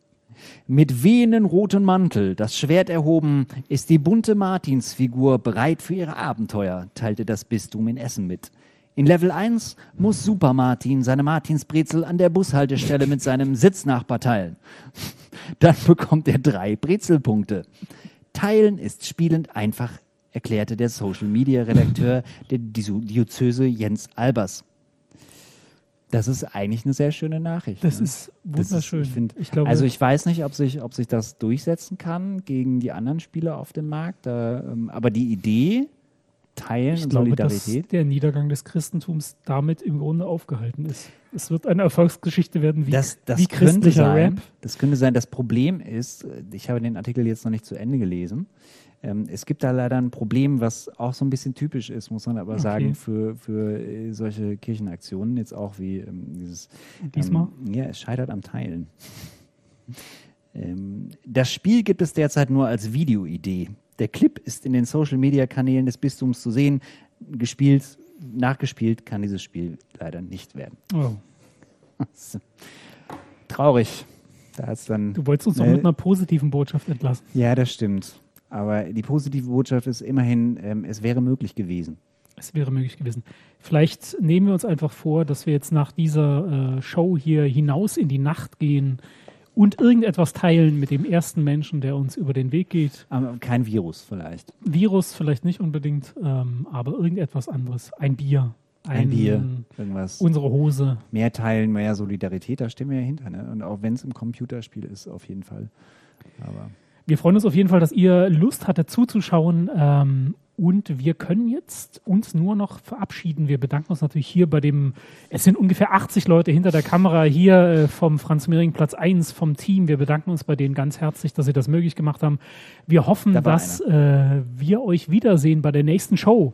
Mit wehenden roten Mantel, das Schwert erhoben, ist die bunte Martinsfigur bereit für ihre Abenteuer, teilte das Bistum in Essen mit. In Level 1 muss Super Martin seine Martinsbrezel an der Bushaltestelle mit seinem Sitznachbar teilen. Dann bekommt er drei Brezelpunkte. Teilen ist spielend einfach, erklärte der Social Media Redakteur der Diözese Jens Albers. Das ist eigentlich eine sehr schöne Nachricht. Das ne? ist Das ist- wunderschön. ich find- ich glaube, Also ich weiß nicht, ob sich, ob sich das durchsetzen kann gegen die anderen Spieler auf dem Markt. Da, ähm, aber die Idee, Teilen ich und glaube, dass Solidarität, der Niedergang des Christentums damit im Grunde aufgehalten ist. Es wird eine Erfolgsgeschichte werden wie, das, das wie christlicher sein. Rap. Das könnte sein. Das Problem ist, äh, ich habe den Artikel jetzt noch nicht zu Ende gelesen. Ähm, es gibt da leider ein Problem, was auch so ein bisschen typisch ist, muss man aber Okay. sagen, für, für äh, solche Kirchenaktionen, jetzt auch wie ähm, dieses Diesmal? Ähm, ja, es scheitert am Teilen. Ähm, das Spiel gibt es derzeit nur als Videoidee. Der Clip ist in den Social-Media-Kanälen des Bistums zu sehen. Gespielt, nachgespielt kann dieses Spiel leider nicht werden. Oh. Traurig. Da hat's dann, Du wolltest uns doch Ne? mit einer positiven Botschaft entlassen. ja, das stimmt. Aber die positive Botschaft ist immerhin, ähm, es wäre möglich gewesen. Es wäre möglich gewesen. Vielleicht nehmen wir uns einfach vor, dass wir jetzt nach dieser äh, Show hier hinaus in die Nacht gehen und irgendetwas teilen mit dem ersten Menschen, der uns über den Weg geht. Aber kein Virus vielleicht. Virus vielleicht nicht unbedingt, ähm, aber irgendetwas anderes. Ein Bier. Ein Bier, irgendwas. Unsere Hose. mehr teilen, mehr Solidarität, da stehen wir ja hinter. Ne? Und auch wenn es im Computerspiel ist, auf jeden Fall. Aber Wir freuen uns auf jeden Fall, dass ihr Lust hattet zuzuschauen. Ähm, und wir können jetzt uns nur noch verabschieden. Wir bedanken uns natürlich hier bei dem, es sind ungefähr 80 Leute hinter der Kamera hier äh, vom Franz Mehring Platz 1 vom Team. Wir bedanken uns bei denen ganz herzlich, dass sie das möglich gemacht haben. Wir hoffen, Da dass äh, wir euch wiedersehen bei der nächsten Show.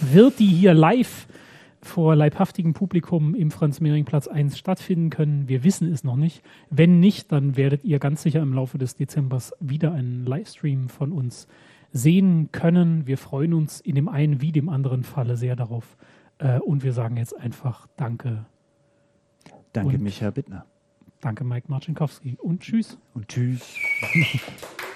Wird die hier live vor leibhaftigem Publikum im Franz Mehring Platz 1 stattfinden können. Wir wissen es noch nicht. Wenn nicht, dann werdet ihr ganz sicher im Laufe des Dezembers wieder einen Livestream von uns sehen können. Wir freuen uns in dem einen wie dem anderen Falle sehr darauf. Äh, Und wir sagen jetzt einfach Danke. danke, Und- Micha Bittner. Danke, Mike Marcinkowski. Und tschüss. Und tschüss.